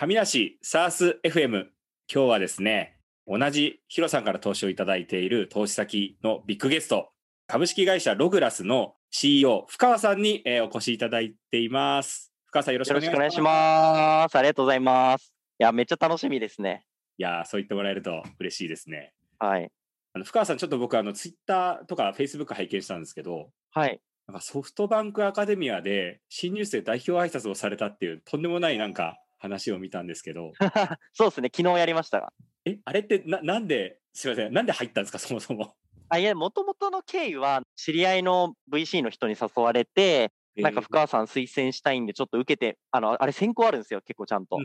上梨サース FM。今日はですね、同じヒロさんから投資をいただいている投資先のビッグゲスト、株式会社ログラスの CEO、深川さんに、えーお越しいただいています。深川さんよろしくよお願いします。願いします。ありがとうございます。いや、めっちゃ楽しみですね。いやー、そう言ってもらえると嬉しいですね。はい。あの深川さん、ちょっと僕、あの、ツイッターとかフェイスブック拝見したんですけど、はい。なんかソフトバンクアカデミアで新入生代表挨拶をされたっていうとんでもないなんか話を見たんですけど、そうですね。昨日やりましたが。え、あれってななんで、すみません、なんで入ったんですか、そもそも。あ、いや、もともとの経緯は、知り合いの VC の人に誘われて、なんか深川さん推薦したいんで、ちょっと受けて、あの、あれ選考あるんですよ。結構ちゃんと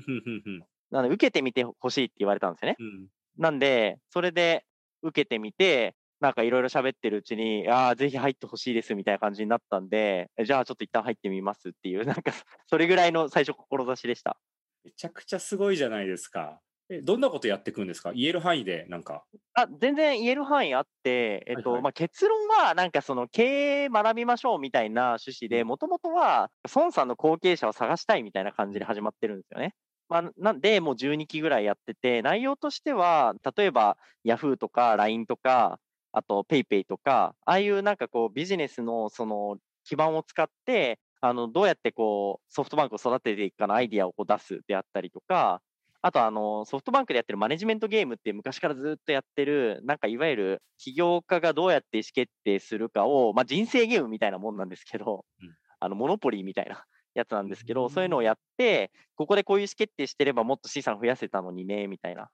なので、受けてみてほしいって言われたんですよね。うんなんで、それで受けてみて、なんかいろいろ喋ってるうちに、ああ、ぜひ入ってほしいですみたいな感じになったんで、えじゃあちょっと一旦入ってみますっていう、なんかそれぐらいの最初志でした。めちゃくちゃすごいじゃないですか。え、どんなことやっていくんですか？言える範囲で、なんか。あ全然言える範囲あって、えっとはいはいまあ、結論はなんかその経営学びましょうみたいな趣旨で、もともとは孫さんの後継者を探したいみたいな感じで始まってるんですよね。まあ、なんで、もう12期ぐらいやってて、内容としては、例えば Yahoo とか LINE とか、あと PayPay とか、ああいうなんかこうビジネスのその基盤を使って、あのどうやってこうソフトバンクを育てていくかのアイディアをこう出すであったりとか、あとあのソフトバンクでやってるマネジメントゲームって昔からずっとやってる、なんかいわゆる起業家がどうやって意思決定するかを、まあ、人生ゲームみたいなもんなんですけど、うんあのモノポリーみたいなやつなんですけど、うんそういうのをやって、ここでこういう意思決定してればもっと資産増やせたのにね、みたいな。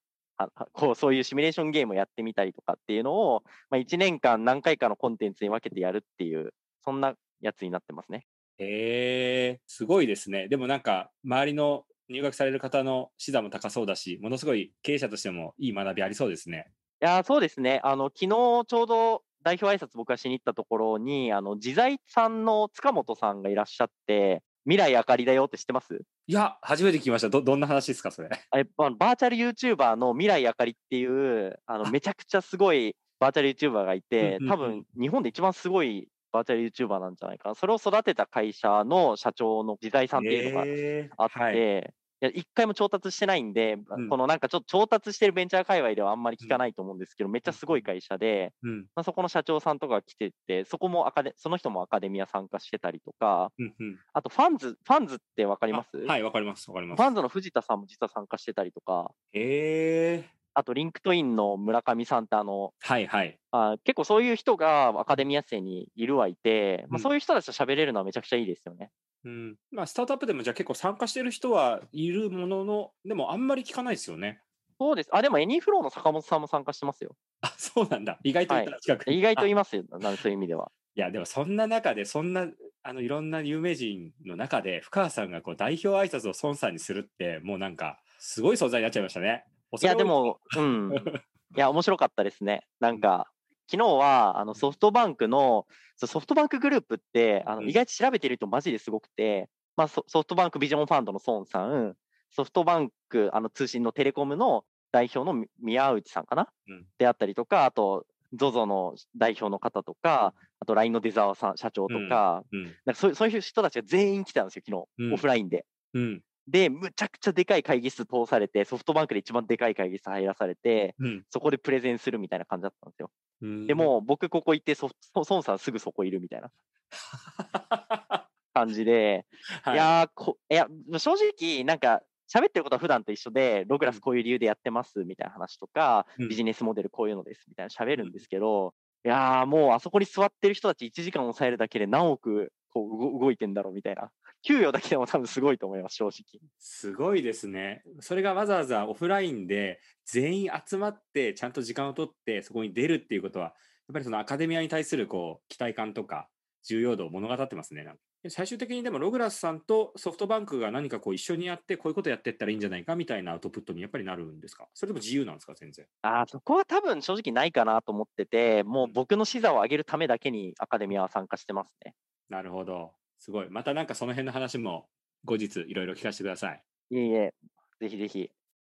こうそういうシミュレーションゲームをやってみたりとかっていうのを、まあ、1年間何回かのコンテンツに分けてやるっていう、そんなやつになってますね。へえ、すごいですね。でもなんか、周りの入学される方の資産も高そうだし、ものすごい経営者としてもいい学びありそうですね。いやーそうですね。あの、昨日ちょうど代表挨拶僕がしに行ったところに、あの、自在さんの塚本さんがいらっしゃって、未来あかりだよって知ってます？いや、初めて聞きました。ど、どんな話ですか、それ？あバーチャル YouTuber のミライアカリっていう、あの、めちゃくちゃすごいバーチャル YouTuber がいて多分日本で一番すごいバーチャル YouTuber なんじゃないかな。それを育てた会社の社長の自在さんっていうのがあって、はいいや一回も調達してないんで、うん。このなんかちょっと調達してるベンチャー界隈ではあんまり聞かないと思うんですけど、めっちゃすごい会社で、うん、まあ、そこの社長さんとかが来てて、そこもアカデ、その人もアカデミア参加してたりとか、うん、うん。あとファンズ、ファンズってわかります、あはい、わかります、わかります。ファンズの藤田さんも実は参加してたりとか、へえ、あと LinkedIn の村上さんってあの、はい、はい。あ結構そういう人がアカデミア生にいるはいて、まあ、うんそういう人たちと喋れるのはめちゃくちゃいいですよね。うん。まあ、スタートアップでもじゃあ結構参加してる人はいるものの、でもあんまり聞かないですよね。そうです。あ、でも Anyflow の坂本さんも参加してますよ。あ、そうなんだ。意外といたら近くに、意外とあいますよ、なんそういう意味では。いや、でもそんな中で、そんな、あの、いろんな有名人の中で、深川さんがこう代表挨拶を孫さんにするって、もうなんか、すごい存在になっちゃいましたね。いや、でも、うん。いや、面白かったですね。なんか、昨日は、あの、ソフトバンクの、ソフトバンクグループって、あの、うん意外と調べてる人マジですごくて、まあ、ソソフトバンクビジョンファンドの孫さん、ソフトバンク、あの、通信のテレコムの代表のみ宮内さんかな、うんであったりとか、あと、ZOZO の代表の方とか、あと LINE の出沢さん、社長とか、うん。なんかそうそういう人たちが全員来たんですよ、昨日、うんオフラインで。うん。で、むちゃくちゃでかい会議室通されて、ソフトバンクで一番でかい会議室入らされて、うん。そこでプレゼンするみたいな感じだったんですよ。うんで、も、僕ここ行ってソ孫さんすぐそこいるみたいな 感じで、はいやーこ、いや、正直、なんか、喋ってることは普段と一緒で、ログラスこういう理由でやってますみたいな話とか、うんビジネスモデルこういうのですみたいな喋るんですけど、いやー、もうあそこに座ってる人たち1時間抑えるだけで何億こう動動いてんだろうみたいな。給与だけでも多分すごいと思います、正直。すごいですね。それがわざわざオフラインで全員集まってちゃんと時間を取ってそこに出るっていうことはやっぱりそのアカデミアに対するこう期待感とか重要度を物語ってますね。最終的にでもログラスさんとソフトバンクが何かこう一緒にやってこういうことやっていったらいいんじゃないかみたいなアウトプットにやっぱりなるんですか？それとも自由なんですか全然。あーそこは多分正直ないかなと思ってて、もううん僕の視座を上げるためだけにアカデミアは参加してますね。なるほど。すごい。またなんかその辺の話も後日いろいろ聞かせてください。いえいえ、ぜひぜひ。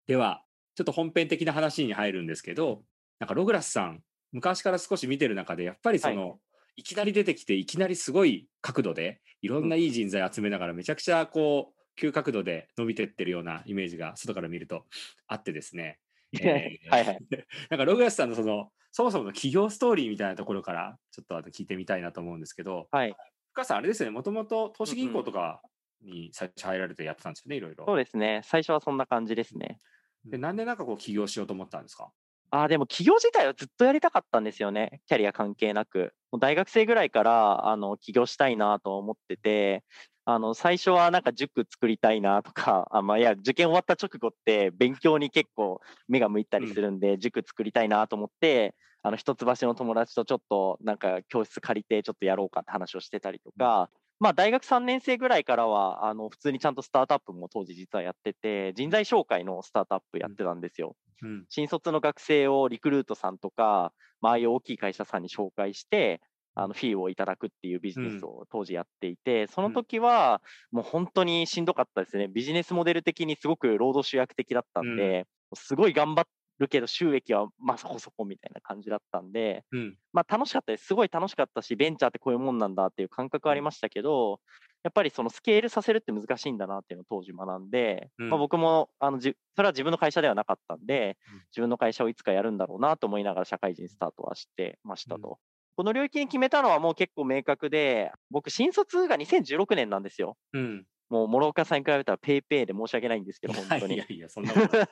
では、ちょっと本編的な話に入るんですけど、なんかログラスさん、昔から少し見てる中で、やっぱりその、い、きなり出てきて、いきなりすごい角度で、いろんないい人材集めながら、めちゃくちゃこう、急角度で伸びてってるようなイメージが外から見るとあってですね。えーはいはい。なんかログラスさんのそのそもそもの企業ストーリーみたいなところからちょっとあの聞いてみたいなと思うんですけど、はい。さんあれですよね、もともと投資銀行とかに最初入られてやってたんですよね、いろいろ。そうですね。最初はそんな感じですね。でなんでなんかこう起業しようと思ったんですか？ああ、でも起業自体はずっとやりたかったんですよね。キャリア関係なく。もう大学生ぐらいから、あの、起業したいなと思ってて、あの、最初はなんか塾作りたいなとか、あまあ、いや、受験終わった直後って勉強に結構目が向いたりするんで、塾作りたいなと思って、あの、一橋の友達とちょっとなんか教室借りてちょっとやろうかって話をしてたりとか、まあ大学3年生ぐらいからは、あの、普通にちゃんとスタートアップも当時実はやってて、人材紹介のスタートアップやってたんですよ。うん。新卒の学生をリクルートさんとか、まあ、ああいう大きい会社さんに紹介して、あのフィーをいただくっていうビジネスを当時やっていて、その時はもう本当にしんどかったですね。ビジネスモデル的にすごく労働集約的だったんで、すごい頑張るけど収益はまあそこそこみたいな感じだったんで、うん。まあ楽しかったです。すごい楽しかったし、ベンチャーってこういうもんなんだっていう感覚はありましたけど、やっぱりそのスケールさせるって難しいんだなっていうのを当時学んで、うんまあ、僕もあのじそれは自分の会社ではなかったんでうん、自分の会社をいつかやるんだろうなと思いながら社会人スタートはしてましたと。うんこの領域に決めたのはもう結構明確で、僕、新卒が2016年なんですよ。うん。もう諸岡さんに比べたらペイペイで申し訳ないんですけど、本当にいや。いや、そんなことない。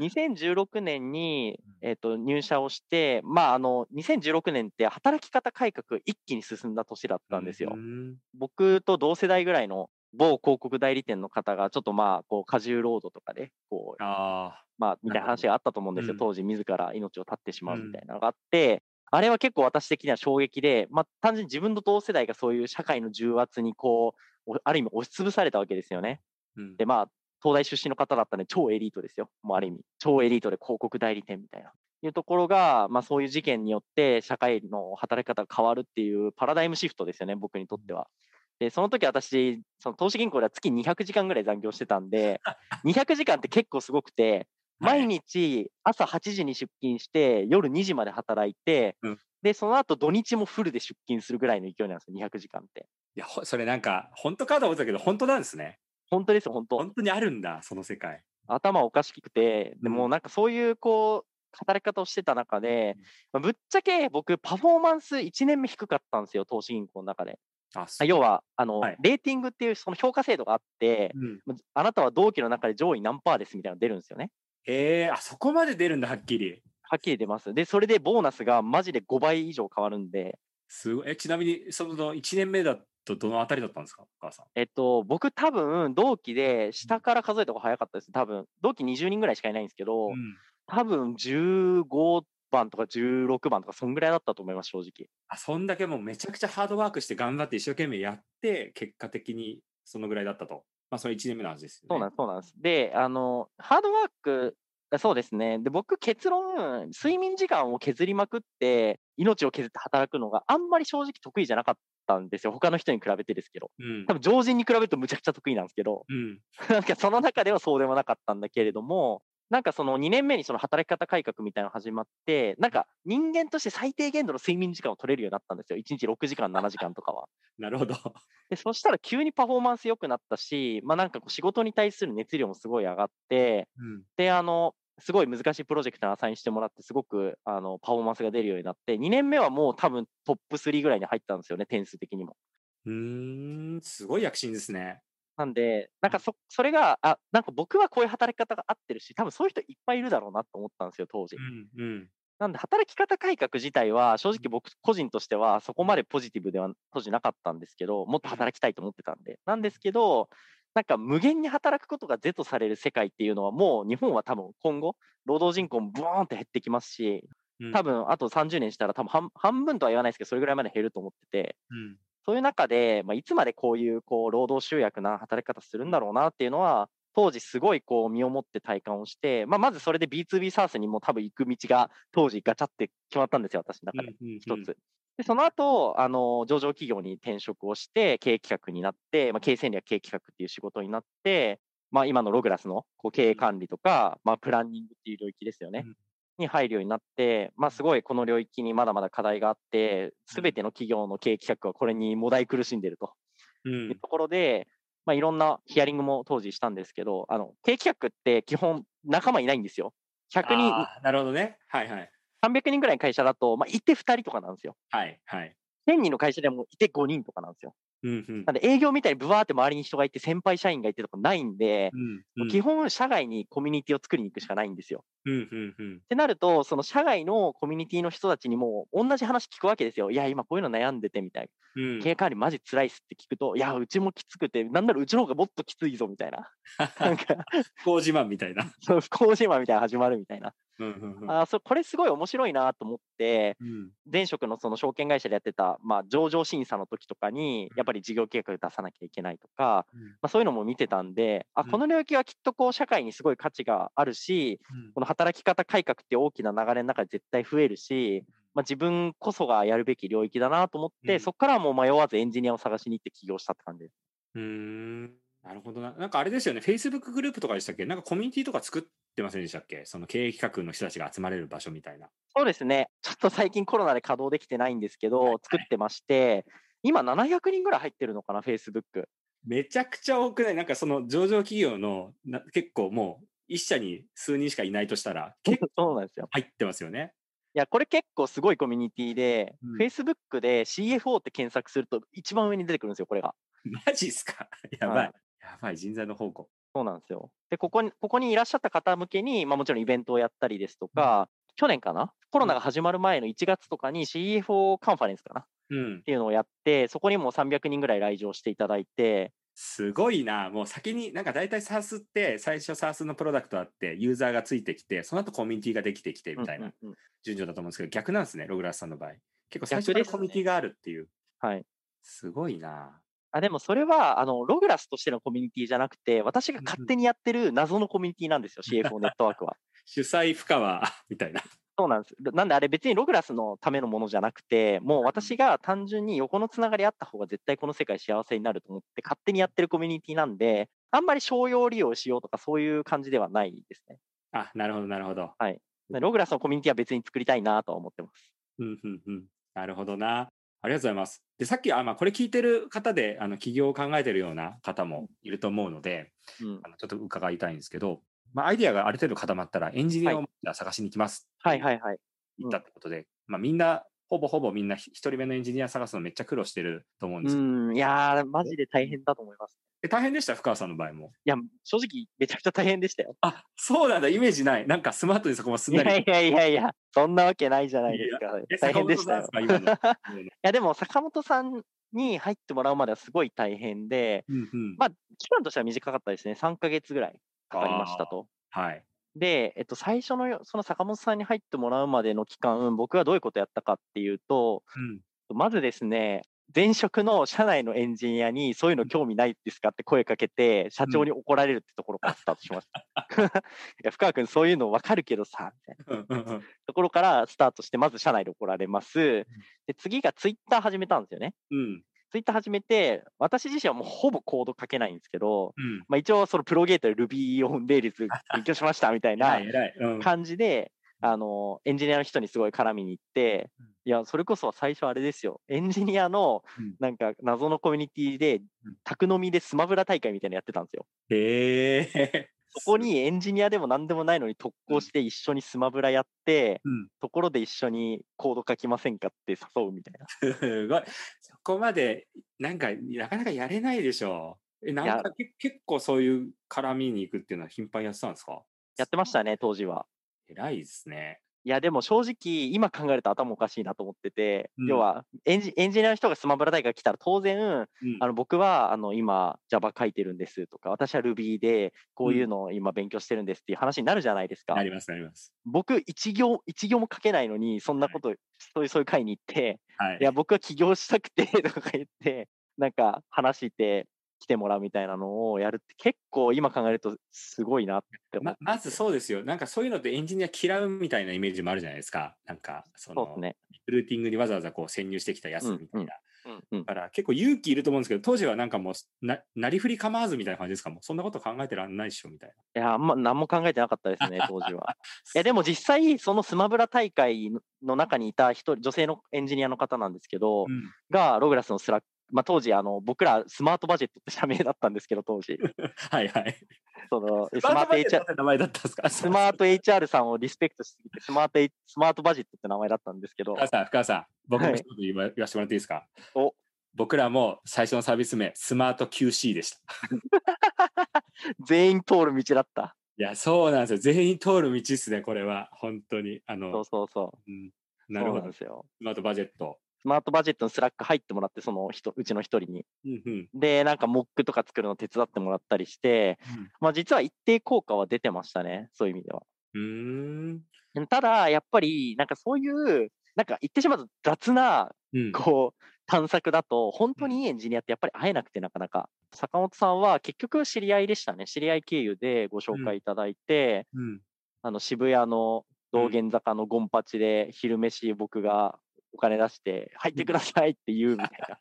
2016 年に、えっと入社をして、まあ、あの2016年って働き方改革一気に進んだ年だったんですよ。うん僕と同世代ぐらいの某広告代理店の方が、ちょっとまあ、こう、過重労働とかで、こう、あまあ、みたいな話があったと思うんですよ。うん当時、自ら命を絶ってしまうみたいなのがあって、あれは結構私的には衝撃で、まあ、単純に自分の同世代がそういう社会の重圧に、こう、おある意味押しつぶされたわけですよね。あ。うんで、まあ、東大出身の方だったんで、超エリートですよ。もうある意味、超エリートで広告代理店みたいな。いうところが、まあ、そういう事件によって、社会の働き方が変わるっていうパラダイムシフトですよね、僕にとっては。で、その時私、その投資銀行では月200時間ぐらい残業してたんで、200時間って結構すごくて、毎日朝8時に出勤して、夜2時まで働いて、うんで、その後土日もフルで出勤するぐらいの勢いなんですよ、200時間って。いや、ほそれなんか、本当かと思ったけど、本当なんですね。本当ですよ、本当。本当にあるんだ、その世界。頭おかしくて、でうんもうなんかそういうこう、働き方をしてた中で、まあぶっちゃけ僕、パフォーマンス1年目低かったんですよ、投資銀行の中で。あ、要は、あの、はいレーティングっていうその評価制度があって、うん、まああなたは同期の中で上位何パーですみたいなのが出るんですよね。えー、あそこまで出るんだ、はっきり。はっきり出ます。で、それでボーナスがマジで5倍以上変わるんで、すごい。え、ちなみに、その1年目だとどのあたりだったんですか、お母さん。えっと、僕多分同期で下から数えた方が早かったです。多分、同期20人ぐらいしかいないんですけど、うん多分15番とか16番とか、そんぐらいだったと思います、正直。あ、そんだけもうめちゃくちゃハードワークして頑張って一生懸命やって、結果的にそのぐらいだったと。まあ、それ1年目の話ですよね。そうなんです、そうなんです。で、あの、ハードワーク、あそうですね。で、僕、結論、睡眠時間を削りまくって、命を削って働くのがあんまり正直得意じゃなかったんですよ。他の人に比べてですけど。うん多。分、常人に比べるとむちゃくちゃ得意なんですけど、うん。なんかその中ではそうでもなかったんだけれども、なんかその2年目にその働き方改革みたいなのが始まって、なんか人間として最低限度の睡眠時間を取れるようになったんですよ。1日6時間、7時間とかは。なるほど。で、そしたら急にパフォーマンス良くなったし、まあなんかこう仕事に対する熱量もすごい上がって、うん。で、あの、すごい難しいプロジェクトにアサインしてもらって、すごくあのパフォーマンスが出るようになって、2年目はもう多分トップ3ぐらいに入ったんですよね、点数的にも。うーん、すごい躍進ですね。なんで、なんかそそれが、あなんか僕はこういう働き方が合ってるし、多分そういう人いっぱいいるだろうなと思ったんですよ、当時。うん。うん。なんで、働き方改革自体は、正直僕個人としては、そこまでポジティブでは当時なかったんですけど、もっと働きたいと思ってたんで。なんですけど、なんか無限に働くことが是とされる世界っていうのは、もう日本は多分今後、労働人口もブーンって減ってきますし、うん多分あと30年したら、多分半半分とは言わないですけど、それぐらいまで減ると思ってて、うん。そういう中で、まあ、いつまでこういうこう労働集約な働き方するんだろうなっていうのは、当時すごいこう身をもって体感をして、まあ、まずそれで B2B サースにも多分行く道が当時ガチャって決まったんですよ、私の中で。一つ。で、その後、あの、上場企業に転職をして、経営企画になって、まあ、経営戦略経営企画っていう仕事になって、まあ、今のログラスのこう経営管理とか、まあ、プランニングっていう領域ですよね。うんに入るようになって、まあ、すごいこの領域にまだまだ課題があって、すべての企業の経営企画はこれにもだい苦しんでいるとう。いうんところで、まあ、いろんなヒアリングも当時したんですけど、あの、定期客って基本仲間いないんですよ。100人、なるほどね。はいはい。300人ぐらいの会社だと、まあ、いて2人とかなんですよ。はいはい。1000人の会社でもいて5人とかなんですよ。うんうんなんで営業みたいにブワーって周りに人がいて、先輩社員がいてとかないんで、うんうん基本社外にコミュニティを作りに行くしかないんですよ。うんうんうんってなると、その社外のコミュニティの人たちにも同じ話聞くわけですよ。いや、今こういうの悩んでてみたいな。うん経営管理マジ辛いっすって聞くと、いや、うちもきつくて、なんならうちの方がもっときついぞみたいな。なんか、不幸自慢みたいな。そう不幸自慢みたいなの始まるみたいな。うんうんうんあーそこれすごい面白いなと思って、うん前職のその証券会社でやってた、まあ、上場審査の時とかに、やっぱり事業計画出さなきゃいけないとか、うんまあ、そういうのも見てたんで、あ、うんこの領域はきっとこう社会にすごい価値があるし、この働き方改革って大きな流れの中で絶対増えるし、まあ、自分こそがやるべき領域だなと思って、うんそこからはもう迷わずエンジニアを探しに行って起業したって感じです。うーんなるほどな。なんかあれですよね、Facebook グループとかでしたっけ？なんかコミュニティとか作ってませんでしたっけ？その経営企画の人たちが集まれる場所みたいな。そうですね。ちょっと最近コロナで稼働できてないんですけはいはいど、作ってまして、今700人ぐらい入ってるのかな、Facebook。めちゃくちゃ多くない？なんかその上場企業のな結構もう一社に数人しかいないとしたら 結構そうなんですよ。入ってますよね。いや、これ結構すごいコミュニティで、うん Facebook で CFO って検索すると一番上に出てくるんですよ、これが。マジっすか？やばい。はいやばい、人材の宝庫。そうなんですよ。で、ここに、ここにいらっしゃった方向けに、まあもちろんイベントをやったりですとか、去年かな？コロナが始まる前の1月とかに CFO カンファレンスかな？っうん。ていうのをやって、そこにも300人ぐらい来場していただいて、すごいな。もう先に、なんか大体 SARS って最初 SARS のプロダクトあって、ユーザーがついてきて、その後コミュニティができてきてみたいな順序だと思うんですけど、逆なんですね、ログラスさんの場合。結構最初からコミュニティがあるっていう。はい。すごいな。あ、でもそれは、あの、ログラスとしてのコミュニティじゃなくて、私が勝手にやってる謎のコミュニティなんですよ、CFO ネットワークは。主催深川みたいな。そうなんです。なんであれ別にログラスのためのものじゃなくて、もう私が単純に横のつながりあった方が絶対この世界幸せになると思って勝手にやってるコミュニティなんで、あんまり商用利用しようとかそういう感じではないですね。あ、なるほど、なるほど。でログラスのコミュニティは別に作りたいなとは思ってます。うんうんうん。なるほどな。ありがとうございます。で、さっき、あまあ、これ聞いてる方で、あの起業を考えてるような方もいると思うので、うん。あのちょっと伺いたいんですけど、まあ、アイディアがある程度固まったら、エンジニアを探しに行きます。はいはいはい。言ったってことで、まあ、みんな、ほぼほぼみんなひ一人目のエンジニア探すのめっちゃ苦労してると思うんですよ。うん、いやー、マジで大変だと思います。え大変でした、深川さんの場合も。いや、正直めちゃくちゃ大変でしたよ。あ、そうなんだ、イメージない。なんかスマートにそこもすんなり。いやいやいやいや、そんなわけないじゃないですか。え大変でしたよ。いや、でも坂本さんに入ってもらうまではすごい大変で、うんうん。まあ、期間としては短かったですね。3ヶ月ぐらいかかりましたと。はい。で、えっと、最初のよその坂本さんに入ってもらうまでの期間、僕はどういうことやったかっていうと、うん。まずですね、前職の社内のエンジニアにそういうの興味ないですかって声かけて、社長に怒られるってところからスタートしました。いや、深川君そういうの分かるけどさ、みたいなうんうんうんところからスタートして、まず社内で怒られます。で、次がツイッター始めたんですよね。うん。ツイッター始めて、私自身はもうほぼコード書けないんですけど、うん。まあ、一応そのプロゲートで Ruby on Rails 勉強しましたみたいな。感じで、あの、エンジニアの人にすごい絡みに行ってうん、いや、それこそ最初あれですよ。エンジニアのうん、なんか謎のコミュニティでうん、宅飲みでスマブラ大会みたいなのやってたんですよ。へえ。そこにエンジニアでも何でもないのに特攻して一緒にスマブラやって、うん。ところで一緒にコード書きませんかって誘うみたいな。すごい。そこまで、なんか、なかなかやれないでしょう。え、なんかけ結構そういう絡みに行くっていうのは頻繁にやってたんですか？やってましたね、当時は。偉いですね。いや、でも正直、今考えると頭おかしいなと思ってて、うん要はエンジ、エンジニアの人がスマブラ大会来たら当然、うんあの僕はあの今 Java 書いてるんですとか、私は Ruby でこういうのを今勉強してるんですっていう話になるじゃないですか。なります、なります。僕一行、一行も書けないのに、そんなこと、そういう、そういう会に行って、はい。いや、僕は起業したくてとか言って、なんか話して来てもらうみたいなのをやるって結構今考えるとすごいなって思ってままずそうですよ。なんかそういうのってエンジニア嫌うみたいなイメージもあるじゃないですか。なんか、その、ね。リクルーティングにわざわざこう潜入してきたやつみたいな。うんうんうんだから結構勇気いると思うんですけど、当時はなんかもうな、なりふり構わずみたいな感じですか？もうそんなこと考えてらんないっしょみたいいや、あんま何も考えてなかったですね、当時は。な。いや、でも実際、そのスマブラ大会の中にいた一人、女性のエンジニアの方なんですけど、うん、が、ログラスのスラック、まあ、当時あの、僕らスマートバジェットって社名だったんですけど、当時。はいはい。そのススマート HR って名前だったんですか？スマート HR さんをリスペクトしすぎて、スマート H、スマートバジェットって名前だったんですけど深、川さん、深川さん、僕はいも一言言わ言わせてもらっていいですか？お僕らも最初のサービス名、スマート QC でした。全員通る道だった。いや、そうなんですよ。全員通る道ですね、これは。本当に。あの、そうそうそう。うん、なるほどで。すよ。スマートバジェット。スマートバジェットのスラック入ってもらって、その人、うちの一人に。うんうんで、なんかモックとか作るの手伝ってもらったりして、まあ実は一定効果は出てましたね。そういう意味では。うーん。ただ、やっぱり、なんかそういう、なんか言ってしまうと雑な、うん。こう、探索だと、本当にいいエンジニアってやっぱり会えなくて、なかなか。坂本さんは結局知り合いでしたね。知り合い経由でご紹介いただいて、うん。あの渋谷の道玄坂のゴンパチで昼飯僕がお金出して入ってくださいって言うみたいな。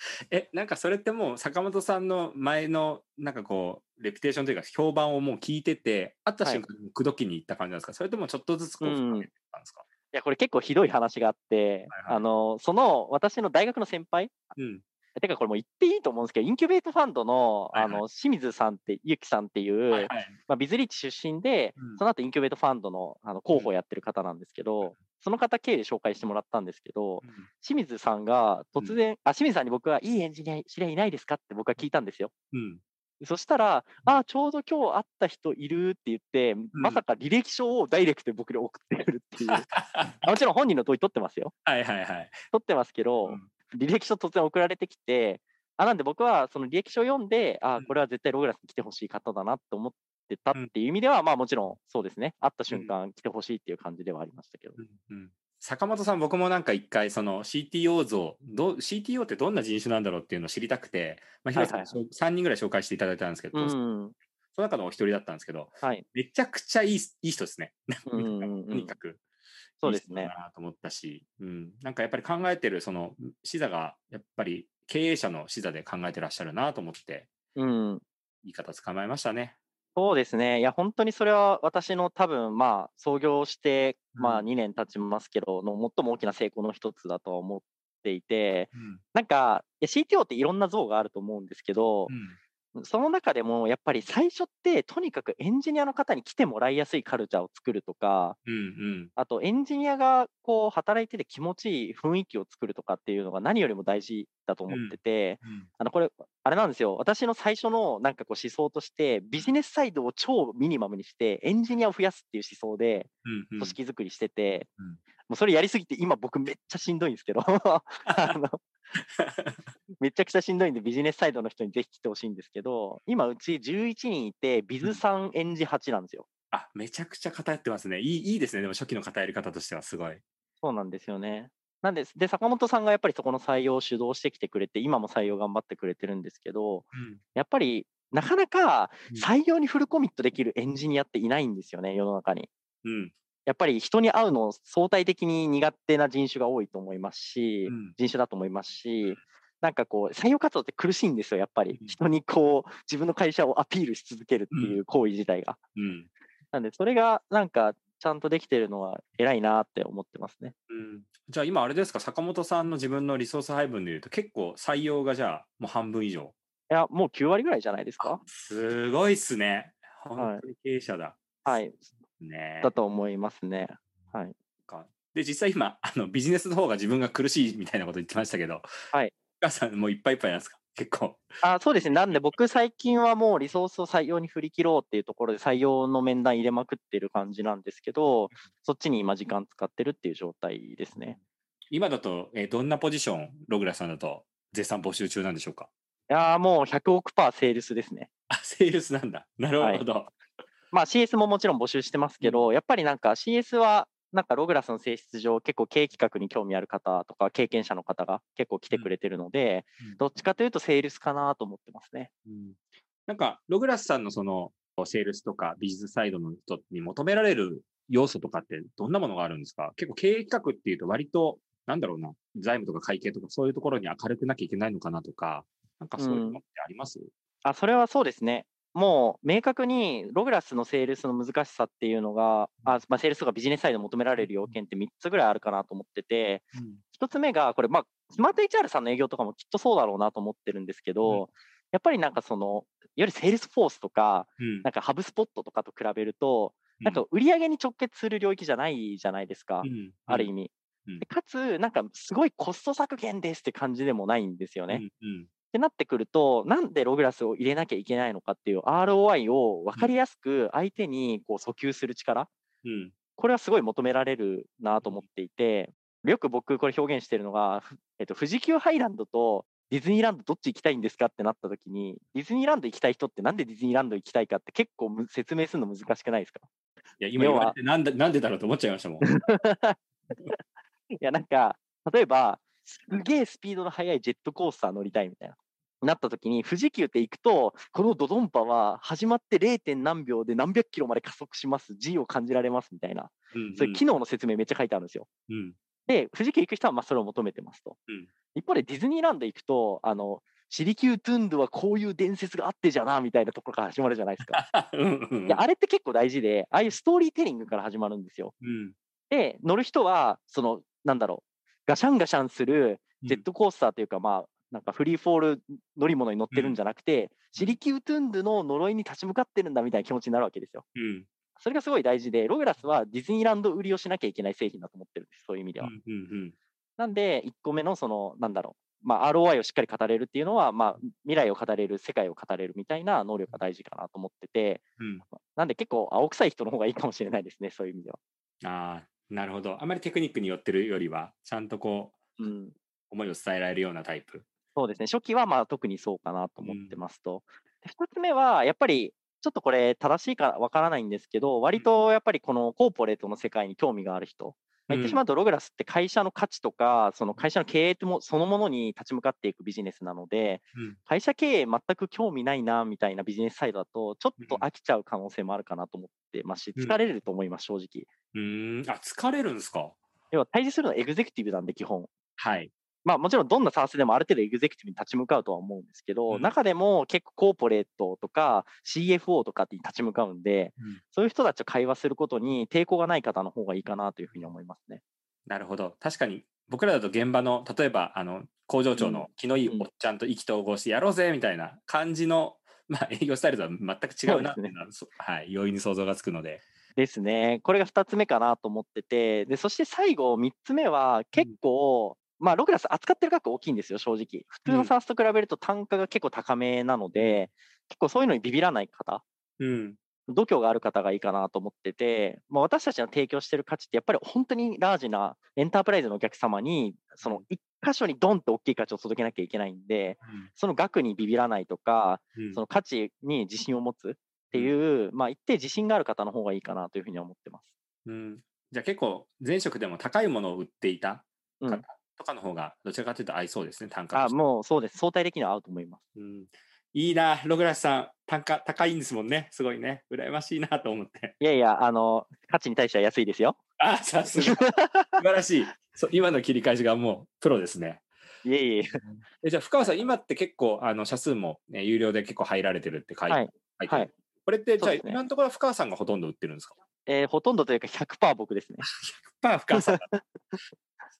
え、なんかそれってもう坂本さんの前のなんかこう、レピュテーションというか評判をもう聞いてて、会った瞬間に口説きに行った感じなんですか、それともちょっとずつこううん深めてたんですか、いや、これ結構ひどい話があって、はいはい。あの、その私の大学の先輩うん。てかこれもう言っていいと思うんですけど、インキュベートファンドの、はいはい。あの、清水さんって、ゆきさんっていう、はいはい。まあ、ビズリーチ出身で、うん。その後インキュベートファンドのあの広報をやってる方なんですけど、その方経由で紹介してもらったんですけど、清水さんが突然、あ、清水さんに僕はいいエンジニア知り合いいないですかって僕は聞いたんですよ。うん。そしたら、あ、ちょうど今日会った人いるって言って、まさか履歴書をダイレクトで僕に送ってくるっていう。あもちろん本人の問い取ってますよ。はいはいはい。取ってますけど、うん履歴書突然送られてきて、あ、なんで僕はその履歴書を読んで、あうん、これは絶対ログラスに来てほしい方だなって思ってたっていう意味では、まあもちろんそうですね。会った瞬間来てほしいっていう感じではありましたけど。うん坂本さん、僕もなんか一回、その CTO 像どう、CTO ってどんな人種なんだろうっていうのを知りたくて、まあ、広はい瀬さん、3人ぐらい紹介していただいたんですけど、うそん。の中のお一人だったんですけど、はい。めちゃくちゃいいいい人ですね。うんうんうんとにかく。そうですねなと思ったし、うん、なんかやっぱり考えてる、その、視座が、やっぱり経営者の視座で考えてらっしゃるなと思って、うん。言い方捕まえましたね。そうですね。いや、本当にそれは私の多分、まあ、創業して、まあ、うん。2年経ちますけど、の最も大きな成功の一つだとは思っていて、うん。なんか、CTO っていろんな像があると思うんですけど、その中でもやっぱり最初って、とにかくエンジニアの方に来てもらいやすいカルチャーを作るとか、うんうん。あとエンジニアがこう働いてて気持ちいい雰囲気を作るとかっていうのが何よりも大事だと思ってて、うん。あのこれ、あれなんですよ、私の最初のなんかこう思想として、ビジネスサイドを超ミニマムにして、エンジニアを増やすっていう思想でうんうん。組織作りしてて、うん。もうそれやりすぎて、今僕めっちゃしんどいんですけど、あの めちゃくちゃしんどいんで、ビジネスサイドの人にぜひ来てほしいんですけど、今うち11人いて、ビズ3エンジ8なんですよ。あ、めちゃくちゃ偏ってますね。いいいいですね。でも初期の偏り方としてはすごい。そうなんですよね。なんです。で、坂本さんがやっぱりそこの採用を主導してきてくれて、今も採用頑張ってくれてるんですけど、やっぱりなかなかうん採用にフルコミットできるエンジニアっていないんですよね、世の中に。うん。やっぱり人に会うの相対的に苦手な人種が多いと思いますし、うん人種だと思いますし、なんかこう、採用活動って苦しいんですよ、やっぱりうん。人にこう、自分の会社をアピールし続けるっていう行為自体が。うん。なんで、それがなんか、ちゃんとできてるのは偉いなって思ってますね。うん、じゃあ今あれですか、坂本さんの自分のリソース配分でいうと結構採用がじゃあもう半分以上。いや、もう9割ぐらいじゃないですか？すごいっすね。はい本当に経営者だ。はい。ねだと思いますね。はい。かで、実際今、あのビジネスの方が自分が苦しいみたいなこと言ってましたけど、はい。お母さんもういっぱいいっぱいなんですか？結構。あそうですね。なんで僕最近はもうリソースを採用に振り切ろうっていうところで採用の面談入れまくってる感じなんですけど、そっちに今時間使ってるっていう状態ですね。今だと、えーどんなポジション、ログラさんだと絶賛募集中なんでしょうか？いやーもう100億パーセールスですね。あ、セールスなんだ。なるほど。まあ CS ももちろん募集してますけど、やっぱりなんか CS はなんかログラスの性質上結構経営企画に興味ある方とか経験者の方が結構来てくれてるので、うん。どっちかというとセールスかなと思ってます。ね。うん。なんか、ログラスさんのその、セールスとかビジネスサイドの人に求められる要素とかってどんなものがあるんですか？結構経営企画っていうと割と、なんだろうな、財務とか会計とかそういうところに明るくなきゃいけないのかなとか、なんかそういうのってあります、あ、それはそうですね。もう明確にログラスのセールスの難しさっていうのが、あまあ、セールスとかビジネスサイド求められる要件って3つぐらいあるかなと思ってて、1つ目が、これ、まあ、スマート HR さんの営業とかもきっとそうだろうなと思ってるんですけど、うんやっぱりなんかその、いわゆるセールスフォースとか、うん。なんかハブスポットとかと比べると、なんか売り上げに直結する領域じゃないじゃないですか、うんある意味。かつ、なんかすごいコスト削減ですって感じでもないんですよね。っうんてなってくると、なんでログラスを入れなきゃいけないのかっていう ROI を分かりやすく相手にこう訴求する力、うん。これはすごい求められるなと思っていて、よく僕これ表現してるのが、ふえっと、富士急ハイランドとディズニーランドどっち行きたいんですかってなった時に、ディズニーランド行きたい人ってなんでディズニーランド行きたいかって結構む説明するの難しくないですか？いや今言われてなんでなんでだろうと思っちゃいましたもん。いや、なんか、例えば、すげえスピードの速いジェットコースター乗りたいみたいな。なった時に、富士急って行くと、このドドンパは始まって 0. 何秒で何百キロまで加速します、G を感じられますみたいな、うんそういう機能の説明めっちゃ書いてあるんですよ。うんで、富士急行く人はまあそれを求めてますと。うん一方でディズニーランド行くと、あの、シリキュートゥンドゥはこういう伝説があってじゃな、みたいなところから始まるじゃないですか。うんうんいや、あれって結構大事で、ああいうストーリーテリングから始まるんですよ。うんで、乗る人は、その、なんだろう、ガシャンガシャンするジェットコースターというか、まあ、なんかフリーフォール乗り物に乗ってるんじゃなくて、シリキュートゥンドゥの呪いに立ち向かってるんだみたいな気持ちになるわけですよ。うんそれがすごい大事で、ログラスはディズニーランド売りをしなきゃいけない製品だと思ってるんです、そういう意味では。うんうんなんで、1個目のその、なんだろう、まあ、ROI をしっかり語れるっていうのは、まあ、未来を語れる、世界を語れるみたいな能力が大事かなと思ってて、うんなんで結構青臭い人の方がいいかもしれないですね、そういう意味では。ああなるほど。あまりテクニックに寄ってるよりはちゃんとこううん、思いを伝えられるようなタイプ？そうですね、初期はまあ特にそうかなと思ってますと。で2つ目は、やっぱり、ちょっとこれ正しいかわからないんですけど、割とやっぱりこのコーポレートの世界に興味がある人、まあ言ってしまうと、ログラスって会社の価値とか、その会社の経営ってもそのものに立ち向かっていくビジネスなので、うん。会社経営全く興味ないなみたいなビジネスサイドだと、ちょっと飽きちゃう可能性もあるかなと思ってますし、うん。疲れると思います、正直。うーん。あ疲れるんですか？要は対峙するのはエグゼクティブなんで、基本。はい。まあもちろんどんなサースでもある程度エグゼクティブに立ち向かうとは思うんですけど、うん中でも結構コーポレートとか CFO とかって立ち向かうんで、うんそういう人たちと会話することに抵抗がない方の方がいいかなというふうに思いますね。なるほど確かに僕らだと現場の例えばあの工場長の気のいいおっちゃんと意気投合してやろうぜみたいな感じの、まあ、営業スタイルとは全く違うなっていうのはそはい、容易に想像がつくので。ですね。これが2つ目かなと思ってて、でそして最後3つ目は結構、まあログラス扱ってる額大きいんですよ、正直。普通うん。のサースと比べると単価が結構高めなので、結構そういうのにビビらない方。うん。度胸がある方がいいかなと思ってて、まあ、私たちの提供してる価値って、やっぱり本当にラージなエンタープライズのお客様に、その一箇所にドンって大きい価値を届けなきゃいけないんで、その額にビビらないとか、うん。その価値に自信を持つっていう、まあ、一定自信がある方の方がいいかなというふうには思ってます。うん。じゃあ結構前職でも高いものを売っていたうん。方とかの方がどちらかというと合いそうですね単価とあもうそうです。相対的には合うと思います。うん。いいなログラスさん。単価高いんですもんね。すごいね。羨ましいなと思って。いやいや、あの、価値に対しては安いですよ。あさすが。素晴らしい。そう今の切り返しがもうプロですね。いえいえ。えじゃあ深川さん今って結構あの社数も、ね、有料で結構入られてるって書いて,、はい。はい。これってじゃあ、今のところは深川さんがほとんど売ってるんですか？えーほとんどというか100%僕ですね。パー深川さんだ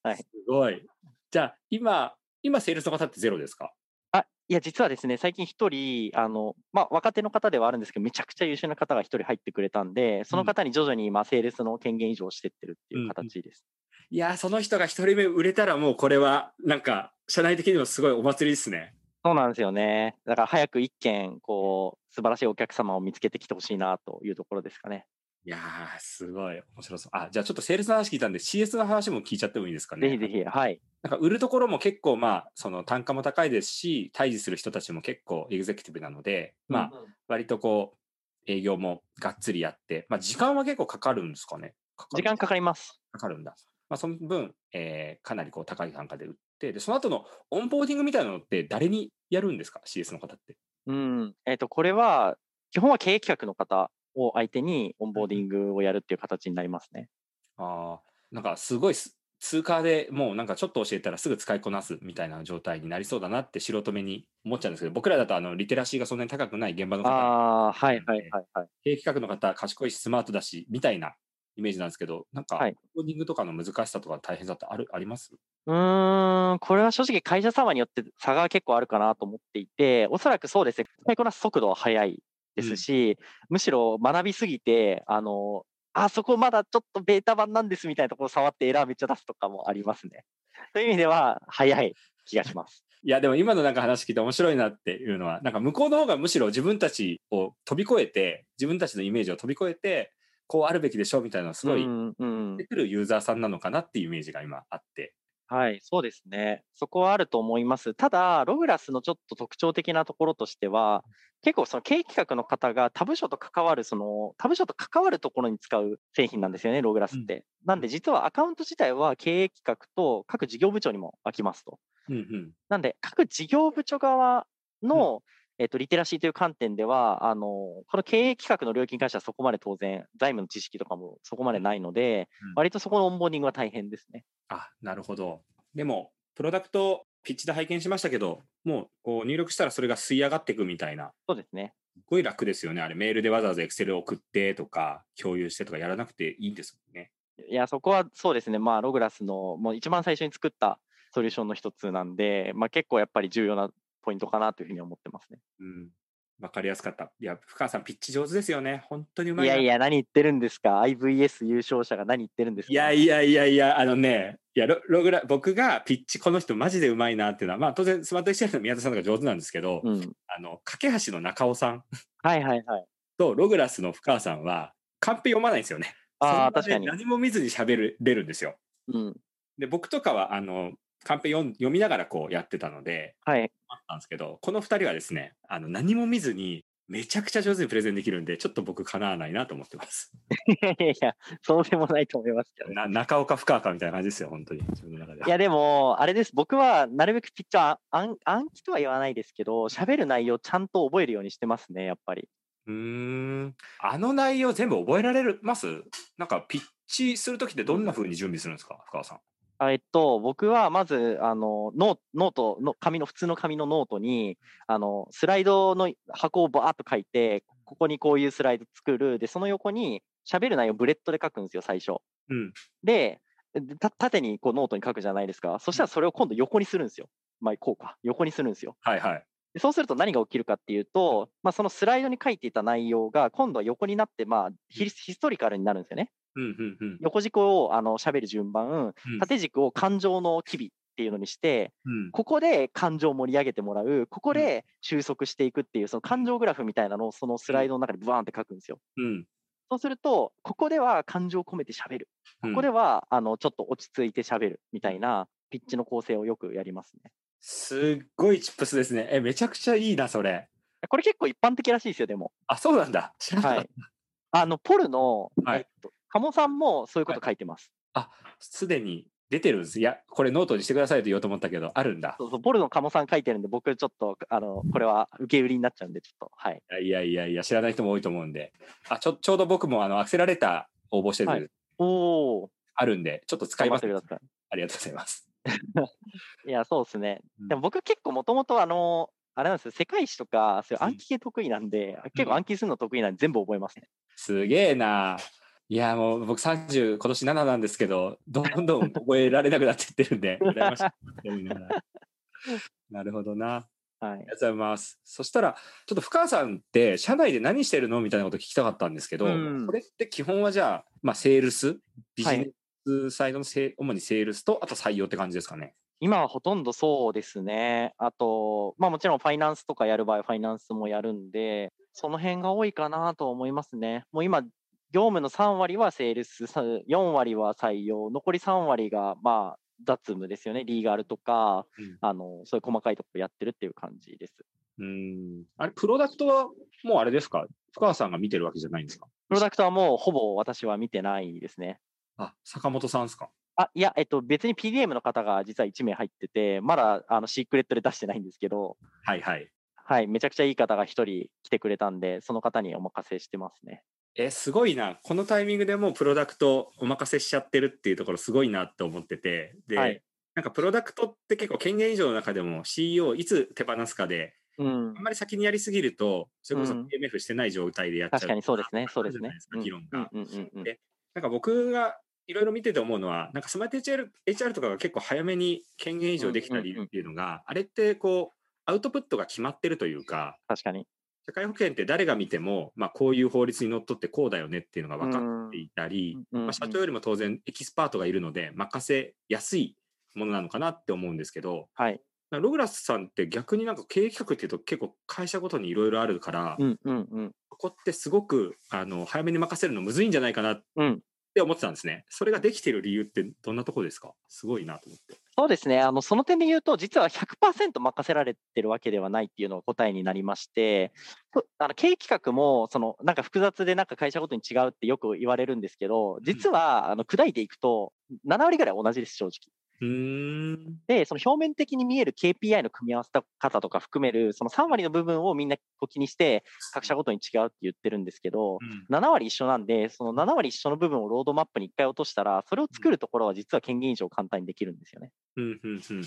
はいすごいじゃあ今今セールスの方ってゼロですか？あ、いや、実はですね、最近一人、あの、まあ、若手の方ではあるんですけど、めちゃくちゃ優秀な方が一人入ってくれたんで、その方に徐々に今、セールスの権限以上してってるっていう形です。いやーその人が一人目売れたらもうこれはなんか社内的にもすごいお祭りですねそうなんですよね。だから早く一件、こう、素晴らしいお客様を見つけてきてほしいなというところですかね。いやーすごい面白そうあじゃあちょっとセールスの話聞いたんで CS の話も聞いちゃってもいいですかねぜひぜひ、はい。なんか売るところも結構まあその単価も高いですし対峙する人たちも結構エグゼクティブなので、まあ割とこう営業もがっつりやって、まあ時間は結構かかるんですかね？かかる時間かかります。かかるんだ。まあその分、えーかなりこう高い単価で売って、でその後のオンボーディングみたいなのって誰にやるんですか ?CS の方って。うん。えっ、と、これは、基本は経営企画の方を相手にオンボーディングをやるっていう形になりますね。ああ、なんかすごいす通過でもうなんかちょっと教えたらすぐ使いこなすみたいな状態になりそうだなって素人目に思っちゃうんですけど、僕らだとあのリテラシーがそんなに高くない現場の方、ああ、はいはいはいはい。経営企画の方、賢いしスマートだし、みたいなイメージなんですけど、なんか、はいコーディングとかの難しさとか大変さってあるあります？うーん、これは正直会社様によって差が結構あるかなと思っていて、おそらくそうですね、使いこなす速度は速いですし、むしろ学びすぎて、あの、あそこまだちょっとベータ版なんですみたいなところ触ってエラーめっちゃ出すとかもありますね。そういう意味では早い気がします。いや、でも今のなんか話聞いて面白いなっていうのは、なんか向こうの方がむしろ自分たちを飛び越えて、自分たちのイメージを飛び越えて、こうあるべきでしょみたいなのをすごい出てくるユーザーさんなのかなっていうイメージが今あって。はい、そうですね。そこはあると思います。ただ、ログラスのちょっと特徴的なところとしては、結構その経営企画の方が他部署と関わる、その他部署と関わるところに使う製品なんですよね、ログラスって。なんで実はアカウント自体は経営企画と各事業部長にも空きますと。うんうん。なんで、各事業部長側の、えっと、リテラシーという観点では、あの、この経営企画の領域に関してはそこまで当然、財務の知識とかもそこまでないので、うん割とそこのオンボーディングは大変ですね。あ、なるほど。でも、プロダクトピッチで拝見しましたけど、もうこう入力したらそれが吸い上がっていくみたいな、そうですね。すごい楽ですよね。あれ、メールでわざわざ Excel 送ってとか、共有してとかやらなくていいんですもんね。いや、そこはそうですね。まあ、ログラスのもう一番最初に作ったソリューションの一つなんで、まあ結構やっぱり重要なポイントかなというふうに思ってますね。うん。わかりやすかった。いや、深川さん、ピッチ上手ですよね。本当にうまいな。いやいや、何言ってるんですか ?IVS 優勝者が何言ってるんですか？いやいやいやいや、あのね、いやロログラ僕がピッチ、この人マジでうまいなっていうのは、まあ当然スマート HCL の宮田さんとか上手なんですけど、うん。あの、架け橋の中尾さんはいはいはい。とログラスの深川さんは、カンペ読まないんですよね。あ確かに。何も見ずに喋るれるんですよ。うん。で、僕とかは、あの、カンペ読みながらこうやってたので、はい。あったんですけど、この二人はですね、あの、何も見ずに、めちゃくちゃ上手にプレゼンできるんで、ちょっと僕かなわないなと思ってます。いやいやいや、そうでもないと思いますけど。な中岡深川かみたいな感じですよ、本当に。自分の中では。いや、でも、あれです。僕はなるべくピッチは暗暗記とは言わないですけど、喋る内容ちゃんと覚えるようにしてますね、やっぱり。うーん。あの内容全部覚えられます？なんかピッチするときってどんな風に準備するんですか深川さん。あえっと、僕はまず、あの、ノーノートの、紙の、普通の紙のノートに、あの、スライドの箱をバーっと書いて、ここにこういうスライド作る。で、その横に喋る内容を bullet で書くんですよ、最初。うん。で、縦にこうノートに書くじゃないですか。そしたらそれを今度横にするんですよ。まあ、こうか。横にするんですよ。はいはい。でそうすると何が起きるかっていうと、まあ、そのスライドに書いていた内容が今度は横になって、まあ、ヒ historical になるんですよね。うんうんうん。横軸をあの喋る順番、うん縦軸を感情の機微っていうのにして、うんここで感情を盛り上げてもらう、ここで収束していくっていう、その感情グラフみたいなのをそのスライドの中にブワーンって書くんですよ。うん。そうすると、ここでは感情を込めて喋る。うんここでは、あの、ちょっと落ち着いて喋るみたいなピッチの構成をよくやりますね。すっごい tips ですね。え、めちゃくちゃいいな、それ。これ結構一般的らしいですよ、でも。あ、そうなんだ。はい。あの、ポルの、はいえっと、鴨さんもそういうこと書いてます。すでに出てるんです。いや、これノートにしてくださいと言おうと思ったけど、あるんだ。そうそう、ポルの鴨さん書いてるんで、僕ちょっと、あの、これは受け売りになっちゃうんで、ちょっと、はい。いやいやいや、知らない人も多いと思うんで。あ、ちょ、ちょうど僕もあの、アクセラレーター応募してはいる、おー、あるんで、ちょっと使います。ありがとうございます。いや、そうですね。うんでも僕結構もともとあの、あれなんですよ、世界史とか、そういう暗記系得意なんで、結構暗記するの得意なんで全部覚えますね。すげえな。いや、もう僕30、今年7なんですけど、どんどん覚えられなくなっていってるんで、羨ましいって思いながらなるほどな。はいあ。りがとうございます。そしたら、ちょっと深川さんって、社内で何してるのみたいなこと聞きたかったんですけど、うんこれって基本はじゃあ、まあ、セールス、ビジネスサイドのせい、主にセールスと、あと採用って感じですかね？今はほとんどそうですね。あと、まあもちろんファイナンスとかやる場合、ファイナンスもやるんで、その辺が多いかなと思いますね。もう今、業務の3割はセールス、さ4割は採用、残り3割が、まあ、雑務ですよね。リーガルとか、うんあの、そういう細かいところやってるっていう感じです。うん。あれ、プロダクトはもうあれですか？深川さんが見てるわけじゃないんですか？プロダクトはもうほぼ私は見てないですね。あ、坂本さんですか？あ、いや、えっと、別に PDM の方が実は1名入ってて、まだあのシークレットで出してないんですけど、はいはい。はい、めちゃくちゃいい方が1人来てくれたんで、その方にお任せしてますね。え、すごいな。このタイミングでもうプロダクトお任せしちゃってるっていうところすごいなって思ってて。で、はいなんかプロダクトって結構権限以上の中でも CEO いつ手放すかで、うんあん。まり先にやりすぎると、それこそうん PMF してない状態でやっちゃう。確かにそうですね。そうですね議論が。うんうんうんうん。でなんか僕がいろいろ見てて思うのは、なんかスマート HR, HR とかが結構早めに権限以上できた理由っていうのが、あれってこう、アウトプットが決まってるというか、確かに。社会保険って誰が見ても、まあ、こういう法律にのっとってこうだよねっていうのが分かっていたり、まあ、社長よりも当然エキスパートがいるので任せやすいものなのかなって思うんですけど、はい。ログラスさんって逆になんか経営企画っていうと結構会社ごとにいろいろあるから、うんうんうん。ここってすごくあの早めに任せるのむずいんじゃないかなっうん。て思ってたんですね。それができてる理由ってどんなところですか？すごいなと思って。そうですね。あの、その点で言うと、実は100%任せられてるわけではないっていうのが答えになりまして、とあの経営企画も、その、なんか複雑でなんか会社ごとに違うってよく言われるんですけど、実は、あの、砕いていくと、7割ぐらい同じです、正直。で、その表面的に見える KPI の組み合わせ方とか含める、その3割の部分をみんな気にして、各社ごとに違うって言ってるんですけど、うん。7割一緒なんで、その7割一緒の部分をロードマップに1回落としたら、それを作るところは実は権限以上簡単にできるんですよね。うんうんうん。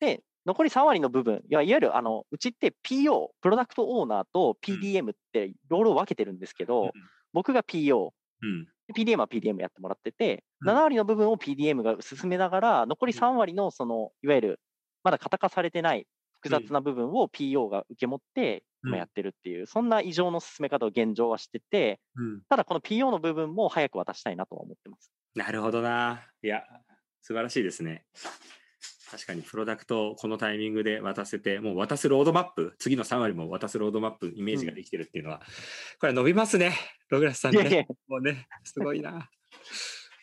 で、残り3割の部分、いわゆるあのうちって PO、プロダクトオーナーと PDM ってロールを分けてるんですけど、僕が PO、うん。PDM は PDM やってもらってて、うん7割の部分を PDM が進めながら、残り3割のその、いわゆるまだ型化されてない複雑な部分を PO が受け持って、やってるっていう、そんな異常の進め方を現状はしてて、うんただこの PO の部分も早く渡したいなとは思ってます。なるほどな。いや、素晴らしいですね。確かにプロダクトをこのタイミングで渡せて、もう渡すロードマップ、次の3割も渡すロードマップ、イメージができてるっていうのは、これ伸びますね。ログラスさんね。もうね、すごいな。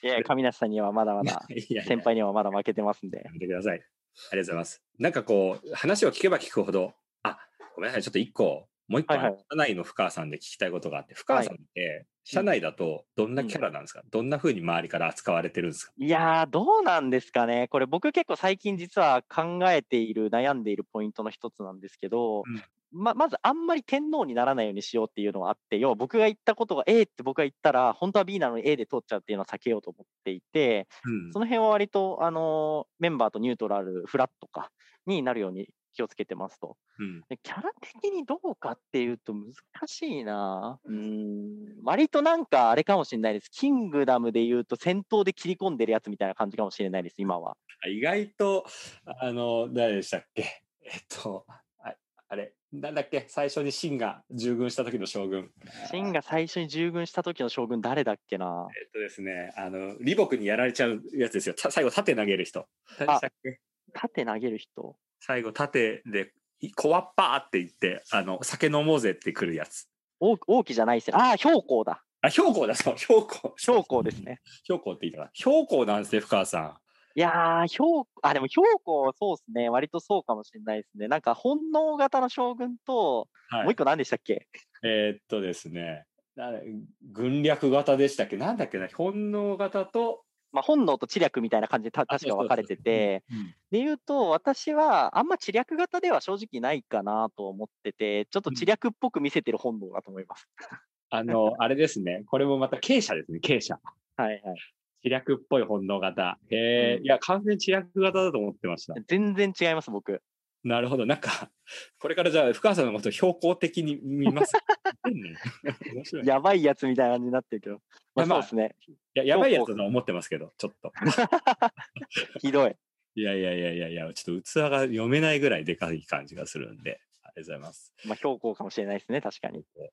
いや、神梨さんにはまだまだ、先輩にはまだ負けてますんでや。めてください。ありがとうございます。なんかこう、話を聞けば聞くほど、あ、ごめんなさい、ちょっと一個、もう一個、はいはい社内の深川さんで聞きたいことがあって、深川さんって、社内だとどんなキャラなんですか、どんな風に周りから扱われてるんですか？いやー、どうなんですかね。これ僕結構最近実は考えている、悩んでいるポイントの一つなんですけど、ままずあんまり天皇にならないようにしようっていうのはあって、要は僕が言ったことが A って僕が言ったら、本当は B なのに A で通っちゃうっていうのは避けようと思っていて、うん。その辺は割と、あのーメンバーとニュートラル、フラットかになるように気をつけてますと。うんでキャラ的にどうかっていうと難しいな。うーん。割となんかあれかもしれないです。キングダムで言うと戦闘で切り込んでるやつみたいな感じかもしれないです、今は。意外と、あの、誰でしたっけ？えっと、ああれ、なんだっけ？最初に秦が従軍した時の将軍。シンが最初に従軍した時の将軍誰だっけな？えっとですね、あの、李牧にやられちゃうやつですよ。た最後、盾投げる人。誰でしたっけ？盾投げる人。最後、盾で、いこわっぱーって言って、あの、酒飲もうぜって来るやつ。王王毅じゃないですよ。ああ、標高だ。あ、標高だ、そう、標高。標高ですね。標高って言いたかな。標高なんですね、深川さいやー、標あ、でも標高、そうですね。割とそうかもしれないですね。なんか本能型の将軍と、ん。はい、もう一個何でしたっけ？えーっとですね、な軍略型でしたっけ？なんだっけな？本能型と、まあ、本能と知略みたいな感じで確か分かれてて、うんで言うと、私はあんま知略型では正直ないかなと思ってて、ちょっと知略っぽく見せてる本能だと思います。あの、あれですね、これもまた傾斜ですね、傾斜。はいはい。知略っぽい本能型。へえ、うんいや、完全に知略型だと思ってました。全然違います、僕。なるほど。なんか、これからじゃあ、深川さんのことを標高的に見ます。や、やばいやつみたいな感じになってるけど。まあ、そうですね。やばいやつだと思ってますけど、ちょっと。ひどい。いやいやいやいやいや、ちょっと器が読めないぐらいでかい感じがするんで、ありがとうございます。まあ、標高かもしれないですね、確かに。いや、